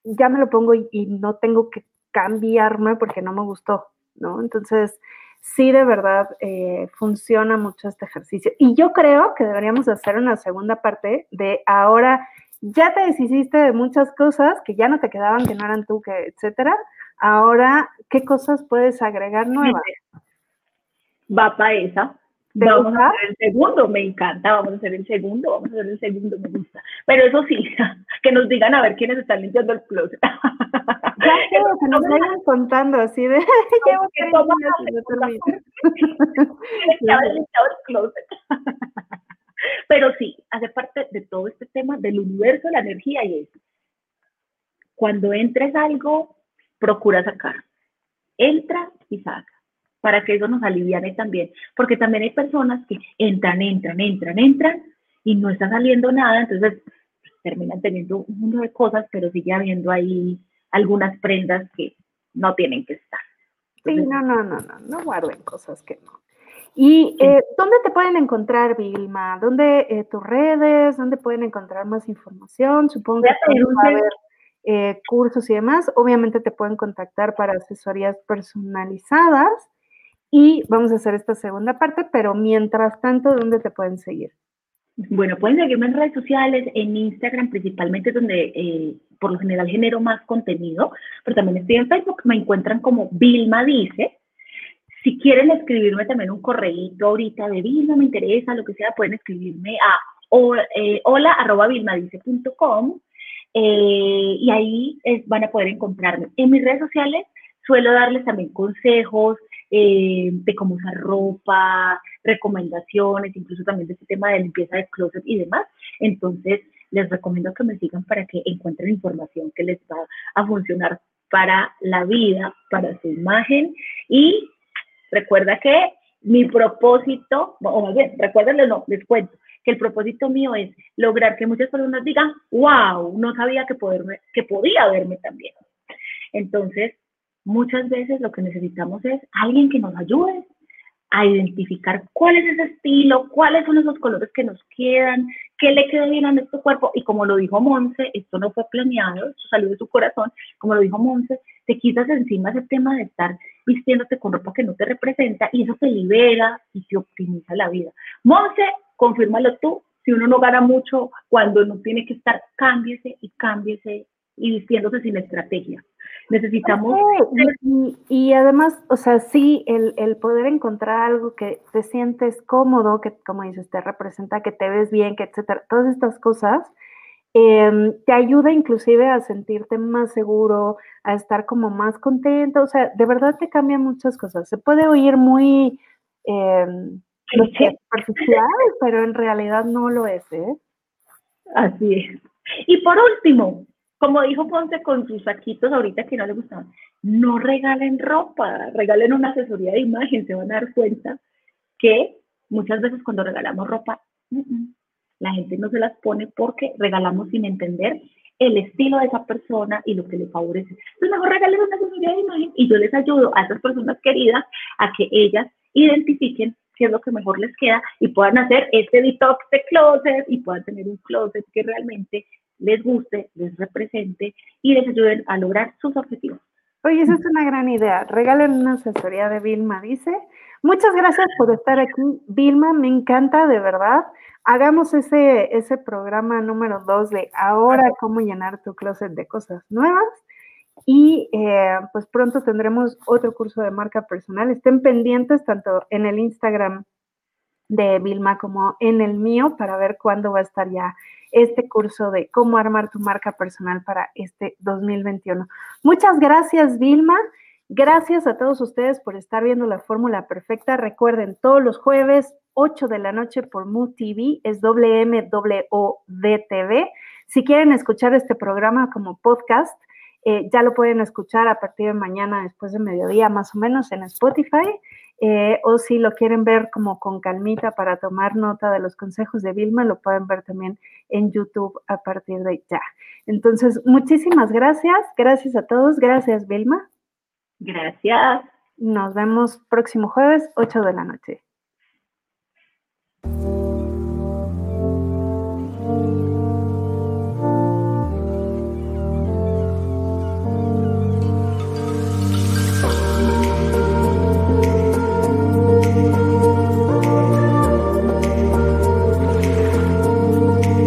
[SPEAKER 1] ya me lo pongo y, no tengo que cambiarme porque no me gustó, ¿no? Entonces, sí, de verdad, eh, funciona mucho este ejercicio. Y yo creo que deberíamos hacer una segunda parte de ahora, ya te deshiciste de muchas cosas que ya no te quedaban, que no eran tú, que etcétera. Ahora, ¿qué cosas puedes agregar nuevas?
[SPEAKER 2] Va para esa Vamos a hacer el segundo, me encanta, vamos a hacer el segundo, vamos a hacer el segundo, me gusta. Pero eso sí, que nos digan a ver quiénes están limpiando el closet.
[SPEAKER 1] Ya que nos vayan contando así de, llevo
[SPEAKER 2] el closet. Pero sí, hace parte de todo este tema del universo, la energía y eso. Cuando entres algo, procura sacar. Entra y saca para que eso nos aliviane también, porque también hay personas que entran, entran, entran, entran y no está saliendo nada, entonces pues, terminan teniendo un mundo de cosas, pero sigue habiendo ahí algunas prendas que no tienen que estar.
[SPEAKER 1] sí, no, no, no, no, no guarden cosas que no. ¿Y eh, dónde te pueden encontrar, Vilma? ¿Dónde eh, tus redes? ¿Dónde pueden encontrar más información? Supongo que va a haber eh, cursos y demás. Obviamente te pueden contactar para asesorías personalizadas. Y vamos a hacer esta segunda parte, pero mientras tanto, ¿dónde te pueden seguir?
[SPEAKER 2] Bueno, pueden seguirme en redes sociales, en Instagram principalmente, donde eh, por lo general genero más contenido, pero también estoy en Facebook, me encuentran como Vilma Dice. Si quieren escribirme también un correíto ahorita de Vilma, me interesa, lo que sea, pueden escribirme a eh, hola arroba vilmadice.com eh, y ahí van a poder encontrarme. En mis redes sociales suelo darles también consejos, eh, de cómo usar ropa, recomendaciones, incluso también de este tema de limpieza de closet y demás. Entonces, les recomiendo que me sigan para que encuentren información que les va a funcionar para la vida, para su imagen. Y recuerda que mi propósito, o más bien, recuérdenlo, no, les cuento, que el propósito mío es lograr que muchas personas digan, wow, no sabía que, poderme, que podía verme también. Entonces, muchas veces lo que necesitamos es alguien que nos ayude a identificar cuál es ese estilo, cuáles son esos colores que nos quedan, qué le queda bien a nuestro cuerpo. Y como lo dijo Monse, esto no fue planeado, esto salió de su corazón, como lo dijo Monse, te quitas encima ese tema de estar vistiéndote con ropa que no te representa y eso te libera y te optimiza la vida. Monse, confírmalo tú, si uno no gana mucho cuando no tiene que estar, cámbiese y cámbiese y vistiéndose sin estrategia. Necesitamos...
[SPEAKER 1] Y, además, o sea, sí, el, el, poder encontrar algo que te sientes cómodo, que como dices, te representa, que te ves bien, que etcétera, todas estas cosas, em, te ayuda inclusive a sentirte más seguro, a estar como más contento, o sea, de verdad te cambian muchas cosas. Se puede oír muy eh, superficial, pero en realidad no lo es, ¿eh?
[SPEAKER 2] Así es. Y por último, como dijo Ponce con sus saquitos ahorita que no le gustaban, no regalen ropa, regalen una asesoría de imagen, se van a dar cuenta que muchas veces cuando regalamos ropa, la gente no se las pone porque regalamos sin entender el estilo de esa persona y lo que le favorece. Entonces mejor regalen una asesoría de imagen y yo les ayudo a esas personas queridas a que ellas identifiquen qué es lo que mejor les queda y puedan hacer este detox de closet y puedan tener un closet que realmente les guste, les represente y les ayuden a lograr sus objetivos.
[SPEAKER 1] Oye, esa es una gran idea. Regalen una asesoría de Vilma, dice. Muchas gracias por estar aquí, Vilma. Me encanta, de verdad. Hagamos ese, ese programa número dos de ahora cómo llenar tu closet de cosas nuevas. Y eh, pues pronto tendremos otro curso de marca personal. Estén pendientes tanto en el Instagram de Vilma como en el mío para ver cuándo va a estar ya este curso de cómo armar tu marca personal para este 2021. Muchas gracias, Vilma. Gracias a todos ustedes por estar viendo la fórmula perfecta. Recuerden, todos los jueves, 8 de la noche por Mood TV, es WMWDTV. Si quieren escuchar este programa como podcast, eh, ya lo pueden escuchar a partir de mañana, después de mediodía, más o menos, en Spotify. Eh, o si lo quieren ver como con calmita para tomar nota de los consejos de Vilma, lo pueden ver también en YouTube a partir de ya. Entonces, muchísimas gracias, gracias a todos, gracias Vilma.
[SPEAKER 2] Gracias.
[SPEAKER 1] Nos vemos próximo jueves, 8 de la noche.